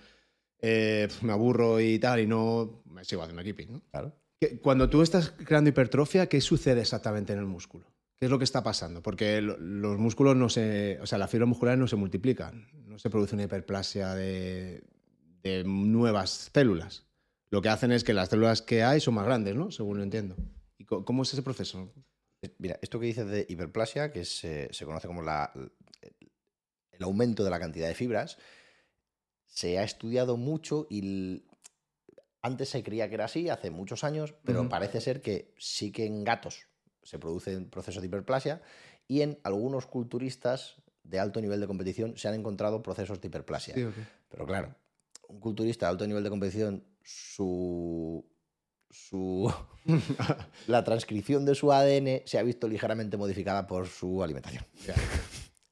eh, me aburro y tal y no, me sigo haciendo keeping, ¿no? Claro. Cuando tú estás creando hipertrofia, ¿qué sucede exactamente en el músculo? ¿Qué es lo que está pasando? Porque lo- los músculos no se. O sea, las fibras musculares no se multiplican. No se produce una hiperplasia de, de nuevas células. Lo que hacen es que las células que hay son más grandes, ¿no? Según lo entiendo. ¿Y cómo es ese proceso? Eh, Mira, esto que dices de hiperplasia, que es, eh, se conoce como la- el aumento de la cantidad de fibras, se ha estudiado mucho y antes se creía que era así, hace muchos años, pero parece ser que sí que en gatos se producen procesos de hiperplasia y en algunos culturistas de alto nivel de competición se han encontrado procesos de hiperplasia. Sí. Pero claro, un culturista de alto nivel de competición, su, su [LAUGHS] [LAUGHS] la transcripción de su ADN se ha visto ligeramente modificada por su alimentación.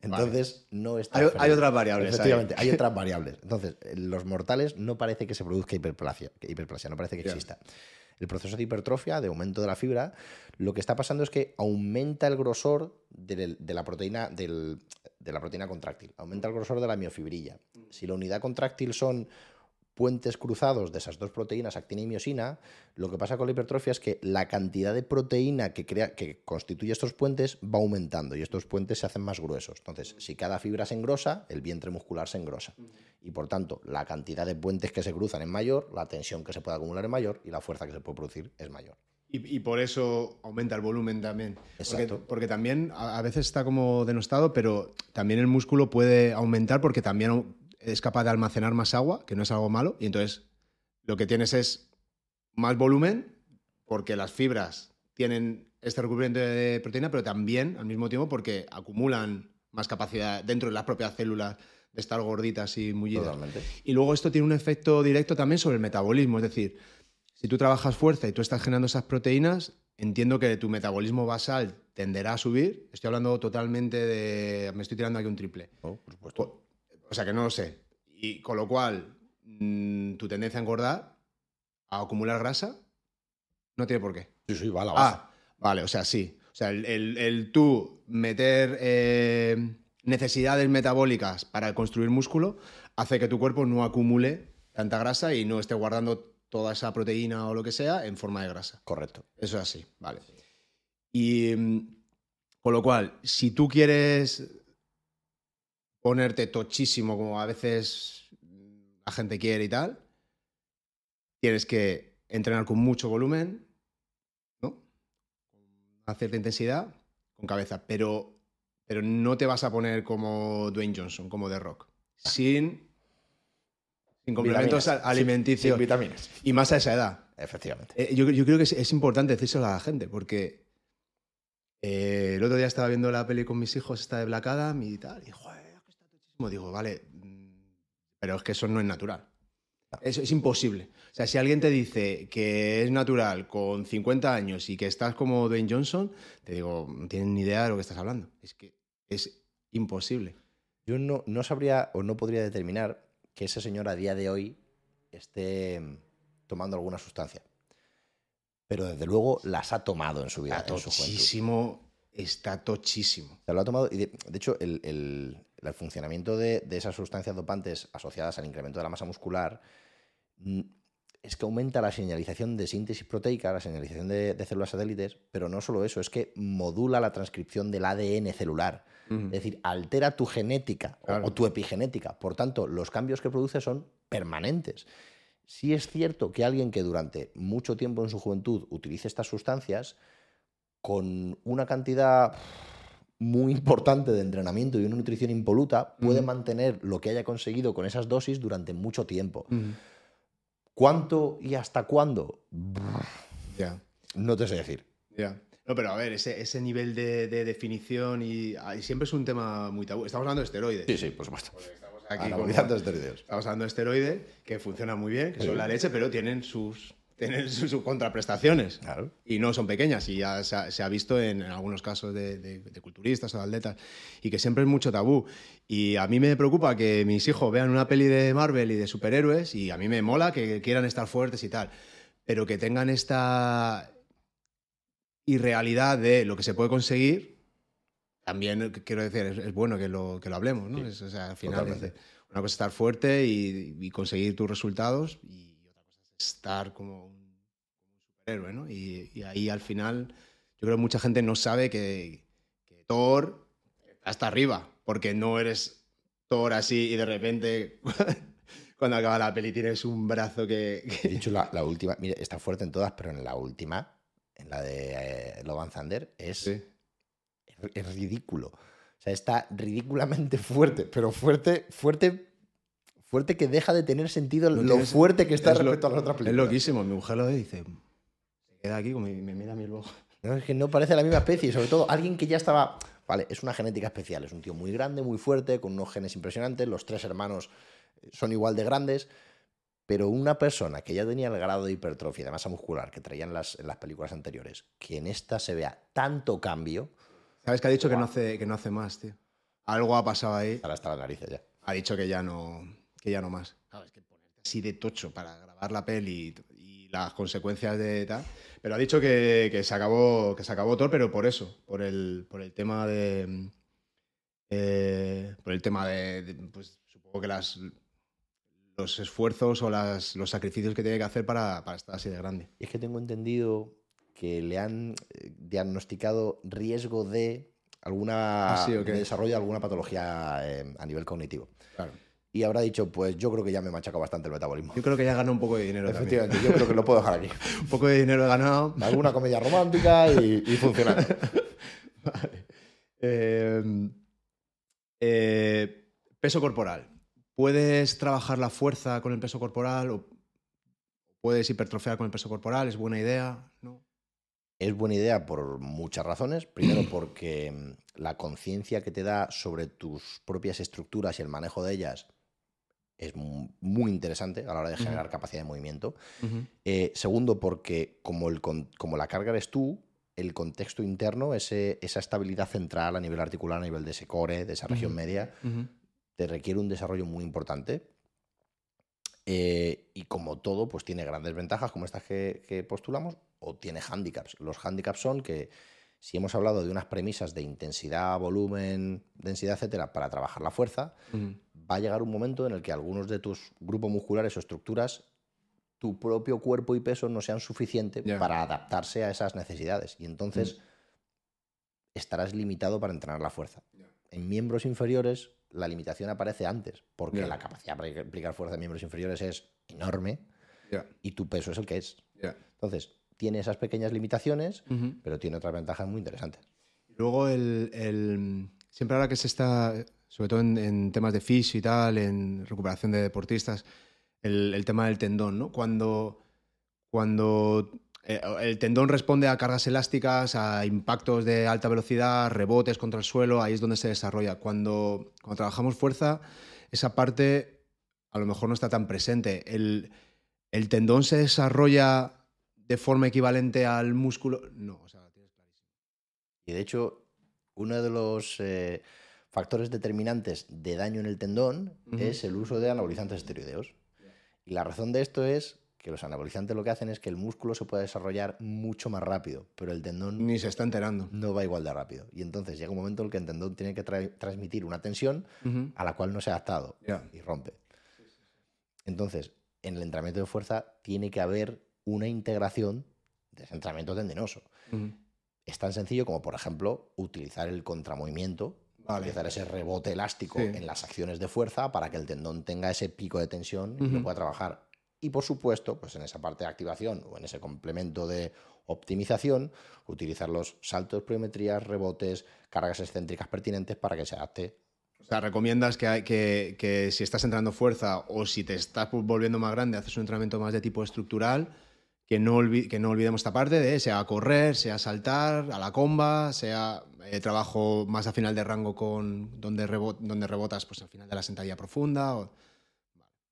Entonces, no está. Hay, otras variables. Efectivamente, hay [LAUGHS] otras variables. Entonces, en los mortales no parece que se produzca hiperplasia, hiperplasia no parece que exista. El proceso de hipertrofia, de aumento de la fibra, lo que está pasando es que aumenta el grosor del- de, la proteína del- de la proteína contráctil, aumenta el grosor de la miofibrilla. Si la unidad contráctil son puentes cruzados de esas dos proteínas, actina y miosina, lo que pasa con la hipertrofia es que la cantidad de proteína que, crea, que constituye estos puentes va aumentando y estos puentes se hacen más gruesos. Entonces, si cada fibra se engrosa, el vientre muscular se engrosa. Y por tanto, la cantidad de puentes que se cruzan es mayor, la tensión que se puede acumular es mayor y la fuerza que se puede producir es mayor. Y, y por eso aumenta el volumen también. Porque, Exacto. porque también a veces está como denostado, pero también el músculo puede aumentar porque también es capaz de almacenar más agua, que no es algo malo, y entonces lo que tienes es más volumen porque las fibras tienen este recubrimiento de proteína, pero también al mismo tiempo porque acumulan más capacidad dentro de las propias células de estar gorditas y mullidas. Totalmente. Y luego esto tiene un efecto directo también sobre el metabolismo. Es decir, si tú trabajas fuerza y tú estás generando esas proteínas, entiendo que tu metabolismo basal tenderá a subir. Estoy hablando totalmente de... Me estoy tirando aquí un triple. ¿no? Por supuesto. O, sea que no lo sé. Y con lo cual, mm, tu tendencia a engordar, a acumular grasa, no tiene por qué. Sí, sí, va a la base. Ah, vale, o sea, sí. O sea, el, el- el tú meter eh, necesidades metabólicas para construir músculo hace que tu cuerpo no acumule tanta grasa y no esté guardando toda esa proteína o lo que sea en forma de grasa. Correcto. Eso es así, vale. Y mm, con lo cual, si tú quieres ponerte tochísimo, como a veces la gente quiere y tal, tienes que entrenar con mucho volumen, ¿no? Con una cierta intensidad, con cabeza, pero, pero no te vas a poner como Dwayne Johnson, como The Rock, sin, sin complementos Vitaminas, alimenticios. Sin vitaminas. Y más a esa edad. Efectivamente. Eh, yo, yo creo que es, es importante decírselo a la gente, porque eh, el otro día estaba viendo la peli con mis hijos, esta de Black Adam y tal, y joder. Digo, vale, pero es que eso no es natural. Eso es imposible. O sea, si alguien te dice que es natural con 50 años y que estás como Dwayne Johnson, te digo, no tienes ni idea de lo que estás hablando. Es que es imposible. Yo no, no sabría o no podría determinar que ese señor a día de hoy esté mm, tomando alguna sustancia. Pero desde luego las ha tomado en su vida, Está en su juventud. tochísimo, está tochísimo. O sea, lo ha tomado. Y de, de hecho, el, el- el funcionamiento de, de esas sustancias dopantes asociadas al incremento de la masa muscular mm, es que aumenta la señalización de síntesis proteica, la señalización de, de células satélites, pero no solo eso, es que modula la transcripción del ADN celular. Es decir, altera tu genética o, tu epigenética. Por tanto, los cambios que produce son permanentes. Sí es cierto que alguien que durante mucho tiempo en su juventud utilice estas sustancias, con una cantidad muy importante de entrenamiento y una nutrición impoluta, puede mantener lo que haya conseguido con esas dosis durante mucho tiempo. ¿Cuánto y hasta cuándo? Ya. No te sé decir. Ya. No, pero a ver, ese, ese nivel de, de definición y, ah, y siempre es un tema muy tabú. Estamos hablando de esteroides. Sí, sí, por supuesto. Estamos aquí con- esteroideos. estamos hablando de esteroides que funcionan muy bien, que Sí. son la leche, pero tienen sus, tienen sus, sus contraprestaciones. Claro. Y no son pequeñas, y ya se ha, se ha visto en, en algunos casos de, de- de culturistas o de atletas, y que siempre es mucho tabú. Y a mí me preocupa que mis hijos vean una peli de Marvel y de superhéroes, y a mí me mola que quieran estar fuertes y tal, pero que tengan esta irrealidad de lo que se puede conseguir, también quiero decir, es, es bueno que lo, que lo hablemos, ¿no? Sí, Es- o sea, al final, es- una cosa es estar fuerte y, y conseguir tus resultados, y estar como un, superhéroe, ¿no? Y, y ahí al final, yo creo que mucha gente no sabe que, que Thor está hasta arriba, porque no eres Thor así y de repente, [LAUGHS] cuando acaba la peli, tienes un brazo que. que- De hecho, la, la última, mire, está fuerte en todas, pero en la última, en la de eh, Love and Thunder, es, Sí. es, es ridículo. O sea, está ridículamente fuerte, pero fuerte, fuerte, fuerte que deja de tener sentido No lo fuerte que está es lo- respecto a las otras Es películas. loquísimo. Mi mujer lo ve y dice. Se queda aquí como me mira a mí luego. No, es que no parece la misma especie, sobre todo alguien que ya estaba. Vale, es una genética especial, es un tío muy grande, muy fuerte, con unos genes impresionantes, los tres hermanos son igual de grandes, pero una persona que ya tenía el grado de hipertrofia, de masa muscular que traían las, en las películas anteriores, que en esta se vea tanto cambio, ¿Sabes que ha dicho que no hace, que no hace más, tío? Algo ha pasado ahí. ahora está la nariz ya. Ha dicho que ya no, que ya no más. Claro, es que ponerte así de tocho para grabar la peli y, y las consecuencias de tal. Pero ha dicho que, que se acabó que se acabó Thor, pero por eso, por el, por el tema de. eh, por el tema de, de, Pues supongo que las los esfuerzos o las, los sacrificios que tiene que hacer para, para estar así de grande. Y es que tengo entendido que le han eh, diagnosticado riesgo de alguna Ah, sí, ok. de desarrollo de alguna patología eh, a nivel cognitivo. Claro. Y habrá dicho, pues yo creo que ya me machaca bastante el metabolismo. Yo creo que ya gana un poco de dinero. también. Efectivamente, yo creo que lo puedo dejar aquí. [LAUGHS] Un poco de dinero he ganado. [LAUGHS] Alguna comedia romántica y, y funcionando. [LAUGHS] Vale. Eh, eh, peso corporal. ¿Puedes trabajar la fuerza con el peso corporal o puedes hipertrofiar con el peso corporal? ¿Es buena idea? ¿No? Es buena idea por muchas razones. Primero, [CLEARS THROAT] porque mm, la conciencia que te da sobre tus propias estructuras y el manejo de ellas es mu- muy interesante a la hora de generar capacidad de movimiento. Eh, segundo, porque como, el como la carga eres tú, el contexto interno, ese- esa estabilidad central a nivel articular, a nivel de ese core, de esa región media, te requiere un desarrollo muy importante. Eh, y como todo, pues tiene grandes ventajas como estas que, que postulamos, o tiene handicaps. Los handicaps son que si hemos hablado de unas premisas de intensidad, volumen, densidad, etcétera, para trabajar la fuerza. Va a llegar un momento en el que algunos de tus grupos musculares o estructuras, tu propio cuerpo y peso no sean suficientes para adaptarse a esas necesidades. Y entonces estarás limitado para entrenar la fuerza. En miembros inferiores, la limitación aparece antes, porque la capacidad para aplicar fuerza en miembros inferiores es enorme y tu peso es el que es. Entonces, tiene esas pequeñas limitaciones, pero tiene otras ventajas muy interesantes. Luego, el, el- siempre ahora que se está, sobre todo en, temas de fisio y tal, en recuperación de deportistas, el, tema del tendón, ¿no? Cuando, cuando eh, el tendón responde a cargas elásticas, a impactos de alta velocidad, rebotes contra el suelo, ahí es donde se desarrolla. Cuando, cuando trabajamos fuerza, esa parte a lo mejor no está tan presente. El, el tendón se desarrolla de forma equivalente al músculo. No, o sea, tienes. Y de hecho, uno de los eh, factores determinantes de daño en el tendón es el uso de anabolizantes esteroideos. Y la razón de esto es que los anabolizantes lo que hacen es que el músculo se pueda desarrollar mucho más rápido, pero el tendón Ni se está enterando. no va igual de rápido. Y entonces llega un momento en el que el tendón tiene que tra- transmitir una tensión a la cual no se ha adaptado y rompe. Entonces, en el entrenamiento de fuerza tiene que haber una integración de ese entrenamiento tendinoso. Es tan sencillo como, por ejemplo, utilizar el contramovimiento, Vale. ese rebote elástico Sí. en las acciones de fuerza para que el tendón tenga ese pico de tensión y lo Ujú. pueda trabajar. Y por supuesto, pues en esa parte de activación o en ese complemento de optimización, utilizar los saltos, pliometrías, rebotes, cargas excéntricas pertinentes para que se adapte. O sea, recomiendas que, hay- que, que si estás entrenando fuerza o si te estás volviendo más grande, haces un entrenamiento más de tipo estructural, que no, que no olvidemos esta parte de sea correr, sea saltar, a la comba, sea eh, trabajo más a final de rango con donde, rebo- donde rebotas pues al final de la sentadilla profunda. O,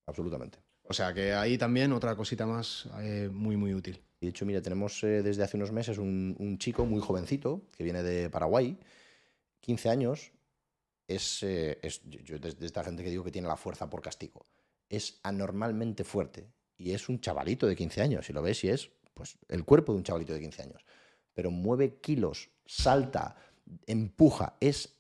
Absolutamente. o sea, que ahí también otra cosita más eh, muy, muy útil. Y de hecho, mira, tenemos eh, desde hace unos meses un, un chico muy jovencito que viene de Paraguay, 15 años. Es, eh, es yo, yo desde esta gente que digo que tiene la fuerza por castigo. Es anormalmente fuerte. Y es un chavalito de 15 años. Si lo ves, y es pues, el cuerpo de un chavalito de 15 años. Pero mueve kilos, salta, empuja. Es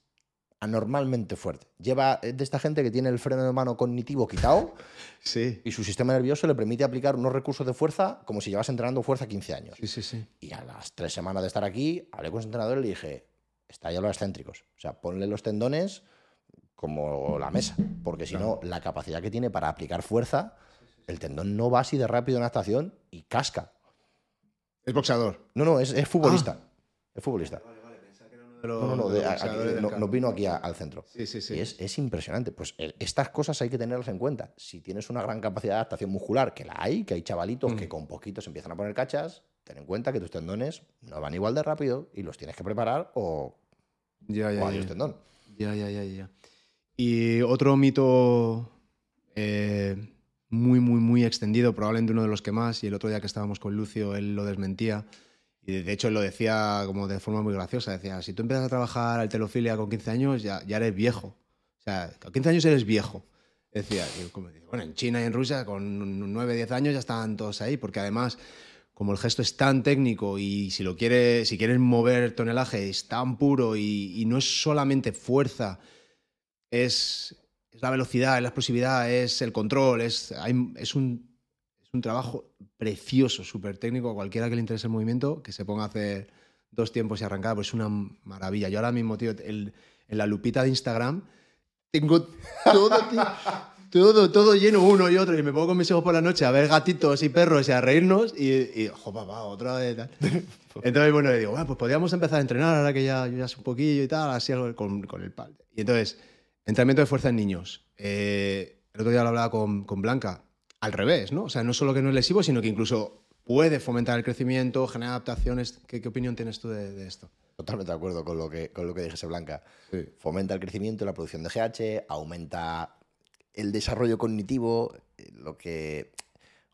anormalmente fuerte. Lleva es de esta gente que tiene el freno de mano cognitivo quitado [LAUGHS] Sí, y su sistema nervioso le permite aplicar unos recursos de fuerza como si llevas entrenando fuerza 15 años. sí, sí, sí. Y a las tres semanas de estar aquí, hablé con su entrenador y le dije, está ya los excéntricos. O sea, ponle los tendones como la mesa, porque si no, la capacidad que tiene para aplicar fuerza, el tendón no va así de rápido en la estación y casca. Es boxeador. No, no, es, es futbolista. Es futbolista. No, no, no, de- a- aquí- no- nos vino aquí a- al centro. Sí, sí, sí. Y es, es impresionante. Pues eh, estas cosas hay que tenerlas en cuenta. Si tienes una gran capacidad de adaptación muscular, que la hay, que hay chavalitos Mm. que con poquitos empiezan a poner cachas, ten en cuenta que tus tendones no van igual de rápido y los tienes que preparar o, Ya, o ya, adiós ya. tendón. Ya, ya, ya, ya. Y otro mito eh, muy, muy, muy extendido, probablemente uno de los que más, y el otro día que estábamos con Lucio, él lo desmentía. Y de hecho él lo decía como de forma muy graciosa. Decía, si tú empiezas a trabajar alterofilia con 15 años, ya, ya eres viejo. O sea, con 15 años eres viejo. Decía, bueno, en China y en Rusia con 9, 10 años ya estaban todos ahí, porque además, como el gesto es tan técnico y si lo quiere, si quieres mover tonelaje es tan puro y no es solamente fuerza, es, es la velocidad, es la explosividad, es el control, es, hay- es, un, es un trabajo precioso, súper técnico. A cualquiera que le interese el movimiento, que se ponga a hacer dos tiempos y arrancar, pues es una maravilla. Yo ahora mismo, tío, el- en la lupita de Instagram tengo todo, tío, todo, todo lleno uno y otro. Y me pongo con mis hijos por la noche a ver gatitos y perros y a reírnos. Y, y jo, papá, otra vez. Tal. [LAUGHS] Entonces, bueno, le digo, bueno, pues podríamos empezar a entrenar ahora que ya, yo ya sé un poquillo y tal, así algo con, con el pal. Y entonces, entrenamiento de fuerza en niños. Eh, el otro día lo hablaba con, con Blanca. Al revés, ¿no? O sea, no solo que no es lesivo, sino que incluso puede fomentar el crecimiento, generar adaptaciones. ¿Qué, qué opinión tienes tú de, de esto? Totalmente de acuerdo con lo que, con lo que dijese Blanca. Sí. Fomenta el crecimiento la producción de GH, aumenta el desarrollo cognitivo, eh, lo que...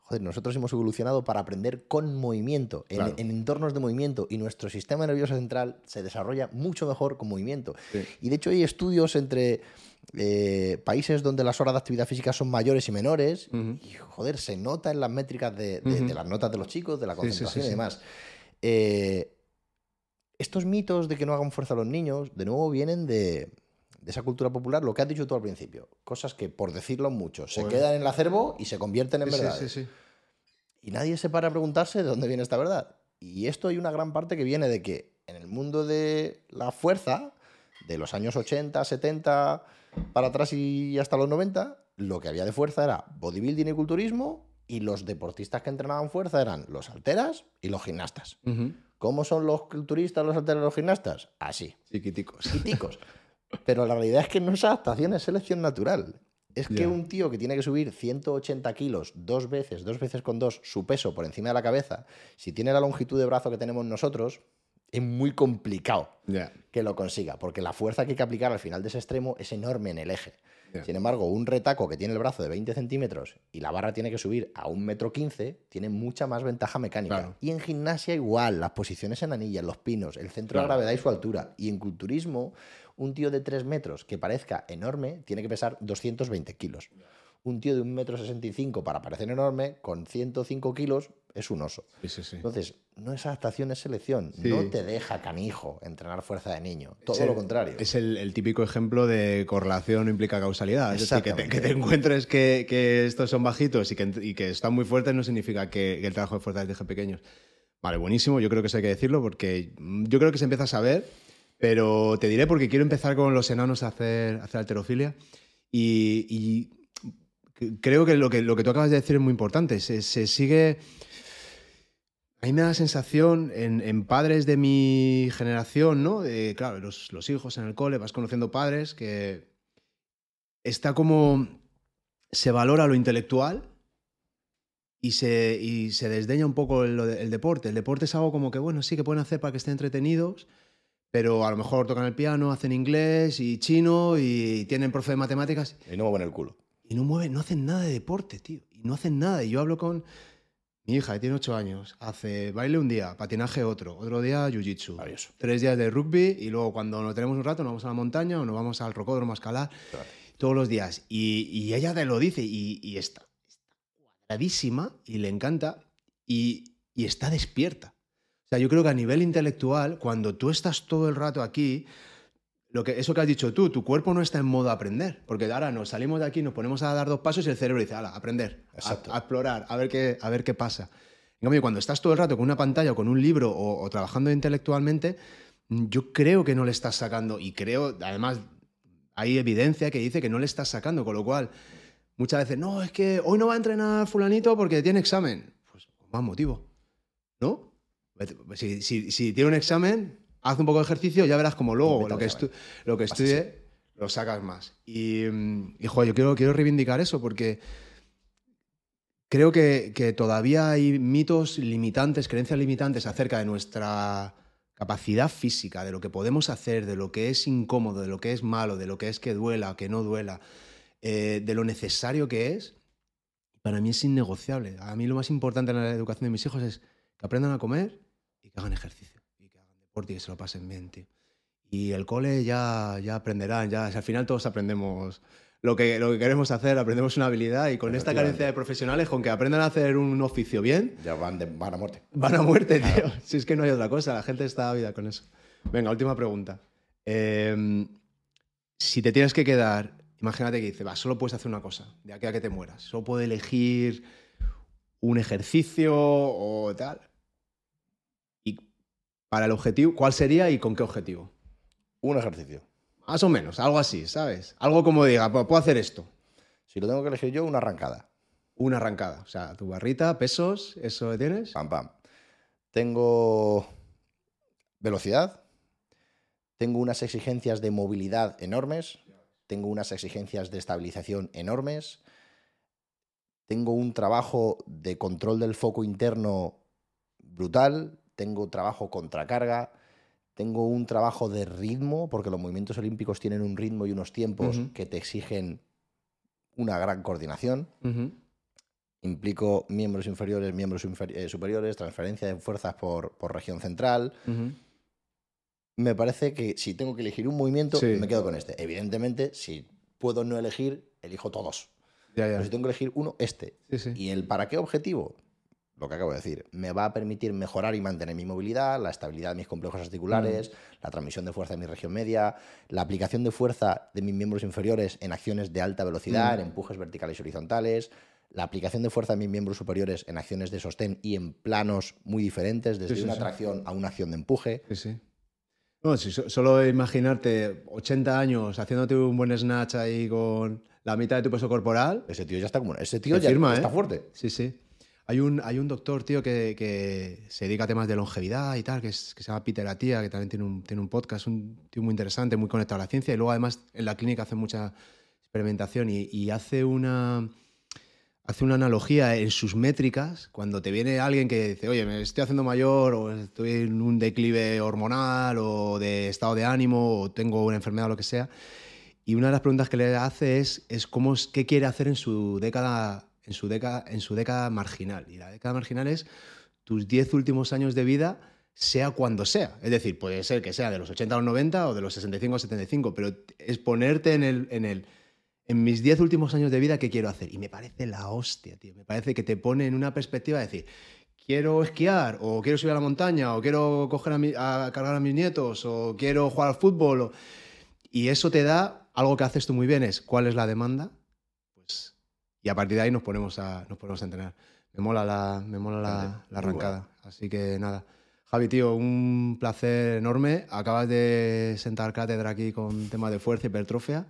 Joder, nosotros hemos evolucionado para aprender con movimiento, en, Claro. en entornos de movimiento, y nuestro sistema nervioso central se desarrolla mucho mejor con movimiento. Sí. Y de hecho hay estudios entre eh, países donde las horas de actividad física son mayores y menores, y joder, se nota en las métricas de, de- Ujú. de las notas de los chicos, de la Sí, sí, sí, concentración y demás. Eh, estos mitos de que no hagan fuerza a los niños, de nuevo vienen de, de esa cultura popular, lo que has dicho tú al principio. Cosas que, por decirlo mucho, se Joder. quedan en el acervo y se convierten en Sí, verdad. sí, sí. Y nadie se para a preguntarse de dónde viene esta verdad. Y esto hay una gran parte que viene de que en el mundo de la fuerza, de los años 80, 70, para atrás y hasta los 90, lo que había de fuerza era bodybuilding y culturismo Y los deportistas que entrenaban fuerza eran los alteras y los gimnastas. ¿Cómo son los culturistas, los alteras y los gimnastas? Así. Chiquiticos. Chiquiticos. [LAUGHS] Pero la realidad es que no es adaptación, es selección natural. Es que un tío que tiene que subir 180 kilos dos veces, dos veces con dos, su peso por encima de la cabeza, si tiene la longitud de brazo que tenemos nosotros, es muy complicado que lo consiga, porque la fuerza que hay que aplicar al final de ese extremo es enorme en el eje. Sin embargo, un retaco que tiene el brazo de 20 centímetros y la barra tiene que subir a un metro 15, tiene mucha más ventaja mecánica. Y en gimnasia igual, las posiciones en anillas, los pinos, el centro de gravedad y su altura. Y en culturismo, un tío de 3 metros que parezca enorme tiene que pesar 220 kilos un tío de un metro sesenta y cinco para parecer enorme, con 105 kilos, es un oso. Entonces, no es adaptación, es selección. No te deja canijo entrenar fuerza de niño. Todo lo contrario. Es el, típico ejemplo de correlación no implica causalidad. Es decir, que te, encuentres que, estos son bajitos y que, están muy fuertes no significa que, el trabajo de fuerza les deje pequeños. Vale, buenísimo. Yo creo que eso hay que decirlo porque yo creo que se empieza a saber, pero te diré porque quiero empezar con los enanos a hacer, hacer alterofilia. y creo que lo, que lo que tú acabas de decir es muy importante. Se, sigue. A mí me da sensación en, padres de mi generación, ¿no? De, claro, los, los, hijos en el cole, vas conociendo padres que está como. Se valora lo intelectual y se, y se desdeña un poco el, el, deporte. El deporte es algo como que, bueno, sí que pueden hacer para que estén entretenidos, pero a lo mejor tocan el piano, hacen inglés y chino y tienen profe de matemáticas. Y no mueven el culo y no mueven, no hacen nada de deporte, tío. Y no hacen nada. Y yo hablo con mi hija, que tiene 8 años, hace baile un día, patinaje otro, otro día jiu-jitsu, tres días de rugby y luego cuando nos tenemos un rato nos vamos a la montaña o nos vamos al rocódromo a escalar, todos los días. Y, ella te lo dice y, está, cuadradísima y le encanta y, y está despierta. O sea, yo creo que a nivel intelectual, cuando tú estás todo el rato aquí, que, eso que has dicho tú, tu cuerpo no está en modo aprender, porque ahora nos salimos de aquí, nos ponemos a dar dos pasos y el cerebro dice, ala, aprender, a, explorar, a ver, qué, a ver qué pasa. En cambio, cuando estás todo el rato con una pantalla o con un libro o, trabajando intelectualmente, yo creo que no le estás sacando, y creo, además, hay evidencia que dice que no le estás sacando, con lo cual, muchas veces, no, es que hoy no va a entrenar fulanito porque tiene examen. Pues más motivo, ¿no? Si, si tiene un examen, haz un poco de ejercicio, ya verás como luego lo que, lo que estudie lo sacas más. Y, mm, y joder, yo quiero, quiero reivindicar eso porque creo que, que, todavía hay mitos limitantes, creencias limitantes acerca de nuestra capacidad física, de lo que podemos hacer, de lo que es incómodo, de lo que es malo, de lo que es que duela, que no duela, eh, de lo necesario que es. Para mí es innegociable. A mí lo más importante en la educación de mis hijos es que aprendan a comer y que hagan ejercicio y que se lo pasen bien, tío. Y el cole ya, ya aprenderán, ya, al final todos aprendemos lo que, lo que queremos hacer, aprendemos una habilidad y con esta carencia de profesionales, con que aprendan a hacer un oficio bien... Ya van, van a muerte. Van a muerte, tío. Si es que no hay otra cosa, la gente está ávida con eso. Venga, última pregunta. Em, si te tienes que quedar, imagínate que dice, va, solo puedes hacer una cosa, de aquí a que te mueras. Solo puedes elegir un ejercicio o tal para el objetivo, ¿cuál sería y con qué objetivo? Un ejercicio. Más o menos, algo así, ¿sabes? Algo como diga, puedo hacer esto. Si lo tengo que elegir yo, una arrancada. Una arrancada. O sea, tu barrita, pesos, ¿eso tienes? Pam, pam. Tengo velocidad. Tengo unas exigencias de movilidad enormes. Tengo unas exigencias de estabilización enormes. Tengo un trabajo de control del foco interno brutal tengo trabajo contracarga, tengo un trabajo de ritmo, porque los movimientos olímpicos tienen un ritmo y unos tiempos que te exigen una gran coordinación. Implico miembros inferiores, miembros eh, superiores, transferencia de fuerzas por, región central. Me parece que si tengo que elegir un movimiento, me quedo con este. Evidentemente, si puedo no elegir, elijo todos. Pero si tengo que elegir uno, este. ¿Y el para qué objetivo? Lo que acabo de decir, me va a permitir mejorar y mantener mi movilidad, la estabilidad de mis complejos articulares, mm. la transmisión de fuerza en mi región media, la aplicación de fuerza de mis miembros inferiores en acciones de alta velocidad, mm. en empujes verticales y horizontales, la aplicación de fuerza de mis miembros superiores en acciones de sostén y en planos muy diferentes, desde una tracción a una acción de empuje. Sí, No, si so- solo imaginarte 80 años haciéndote un buen snatch ahí con la mitad de tu peso corporal. Ese tío ya está como. Ese tío ya firma, está ¿eh? fuerte. Sí, sí. Hay un, hay un doctor, tío, que, que se dedica a temas de longevidad y tal, que, es- que se llama Peter Atia, que también tiene un, tiene un podcast, un tío muy interesante, muy conectado a la ciencia. Y luego, además, en la clínica hace mucha experimentación y, hace una hace una analogía en sus métricas cuando te viene alguien que dice, oye, me estoy haciendo mayor o estoy en un declive hormonal o de estado de ánimo o tengo una enfermedad o lo que sea. Y una de las preguntas que le hace es, es cómo, qué quiere hacer en su década, en su década, en su década marginal. Y la década marginal es tus 10 últimos años de vida, sea cuando sea. Es decir, puede ser que sea de los 80 a los 90 o de los 65 a 75, pero es ponerte en el, en el, en mis 10 últimos años de vida, ¿qué quiero hacer? Y me parece la hostia, tío. Me parece que te pone en una perspectiva de decir, quiero esquiar, o quiero subir a la montaña, o quiero coger a, mi- a cargar a mis nietos, o quiero jugar al fútbol. Y eso te da algo que haces tú muy bien, es cuál es la demanda, y a partir de ahí nos ponemos a, nos ponemos a entrenar. Me mola la, me mola la, arrancada. Así que nada. Javi, tío, un placer enorme. Acabas de sentar cátedra aquí con temas de fuerza y hipertrofia.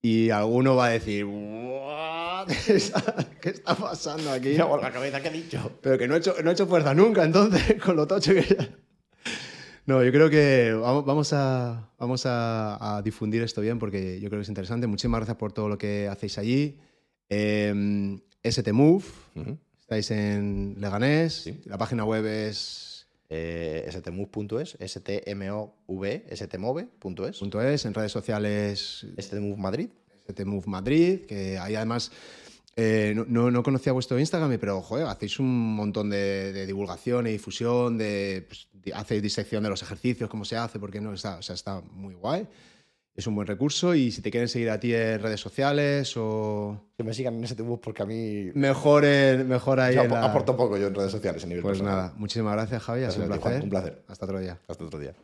Y alguno va a decir, "What? [LAUGHS] ¿qué está pasando aquí? Por la cabeza que he dicho. Pero que no he hecho, no he hecho fuerza nunca, entonces, [LAUGHS] con lo tocho que ya. No, yo creo que vamos, vamos a, vamos a, a difundir esto bien porque yo creo que es interesante. Muchísimas gracias por todo lo que hacéis allí. Eh, ST Move, estáis en Leganés. Sí. La página web es Eh, stmove.es, stmov, stmove.es, .es, en redes sociales stmove Madrid. ST Move Madrid, que ahí además eh, no, no- no conocía vuestro Instagram, pero joder, hacéis un montón de, de divulgación y difusión, de, pues, di- hacéis disección de los ejercicios, cómo se hace, porque no, está, o sea, está muy guay. Es un buen recurso y si te quieren seguir a ti en redes sociales o Que me sigan en stmove porque a mí mejor, en- mejor ahí yo en apo- la- aporto poco yo en redes sociales a nivel Pues personal. nada, muchísimas gracias Javi, ha sido Juan, un placer. Hasta otro día. Hasta otro día.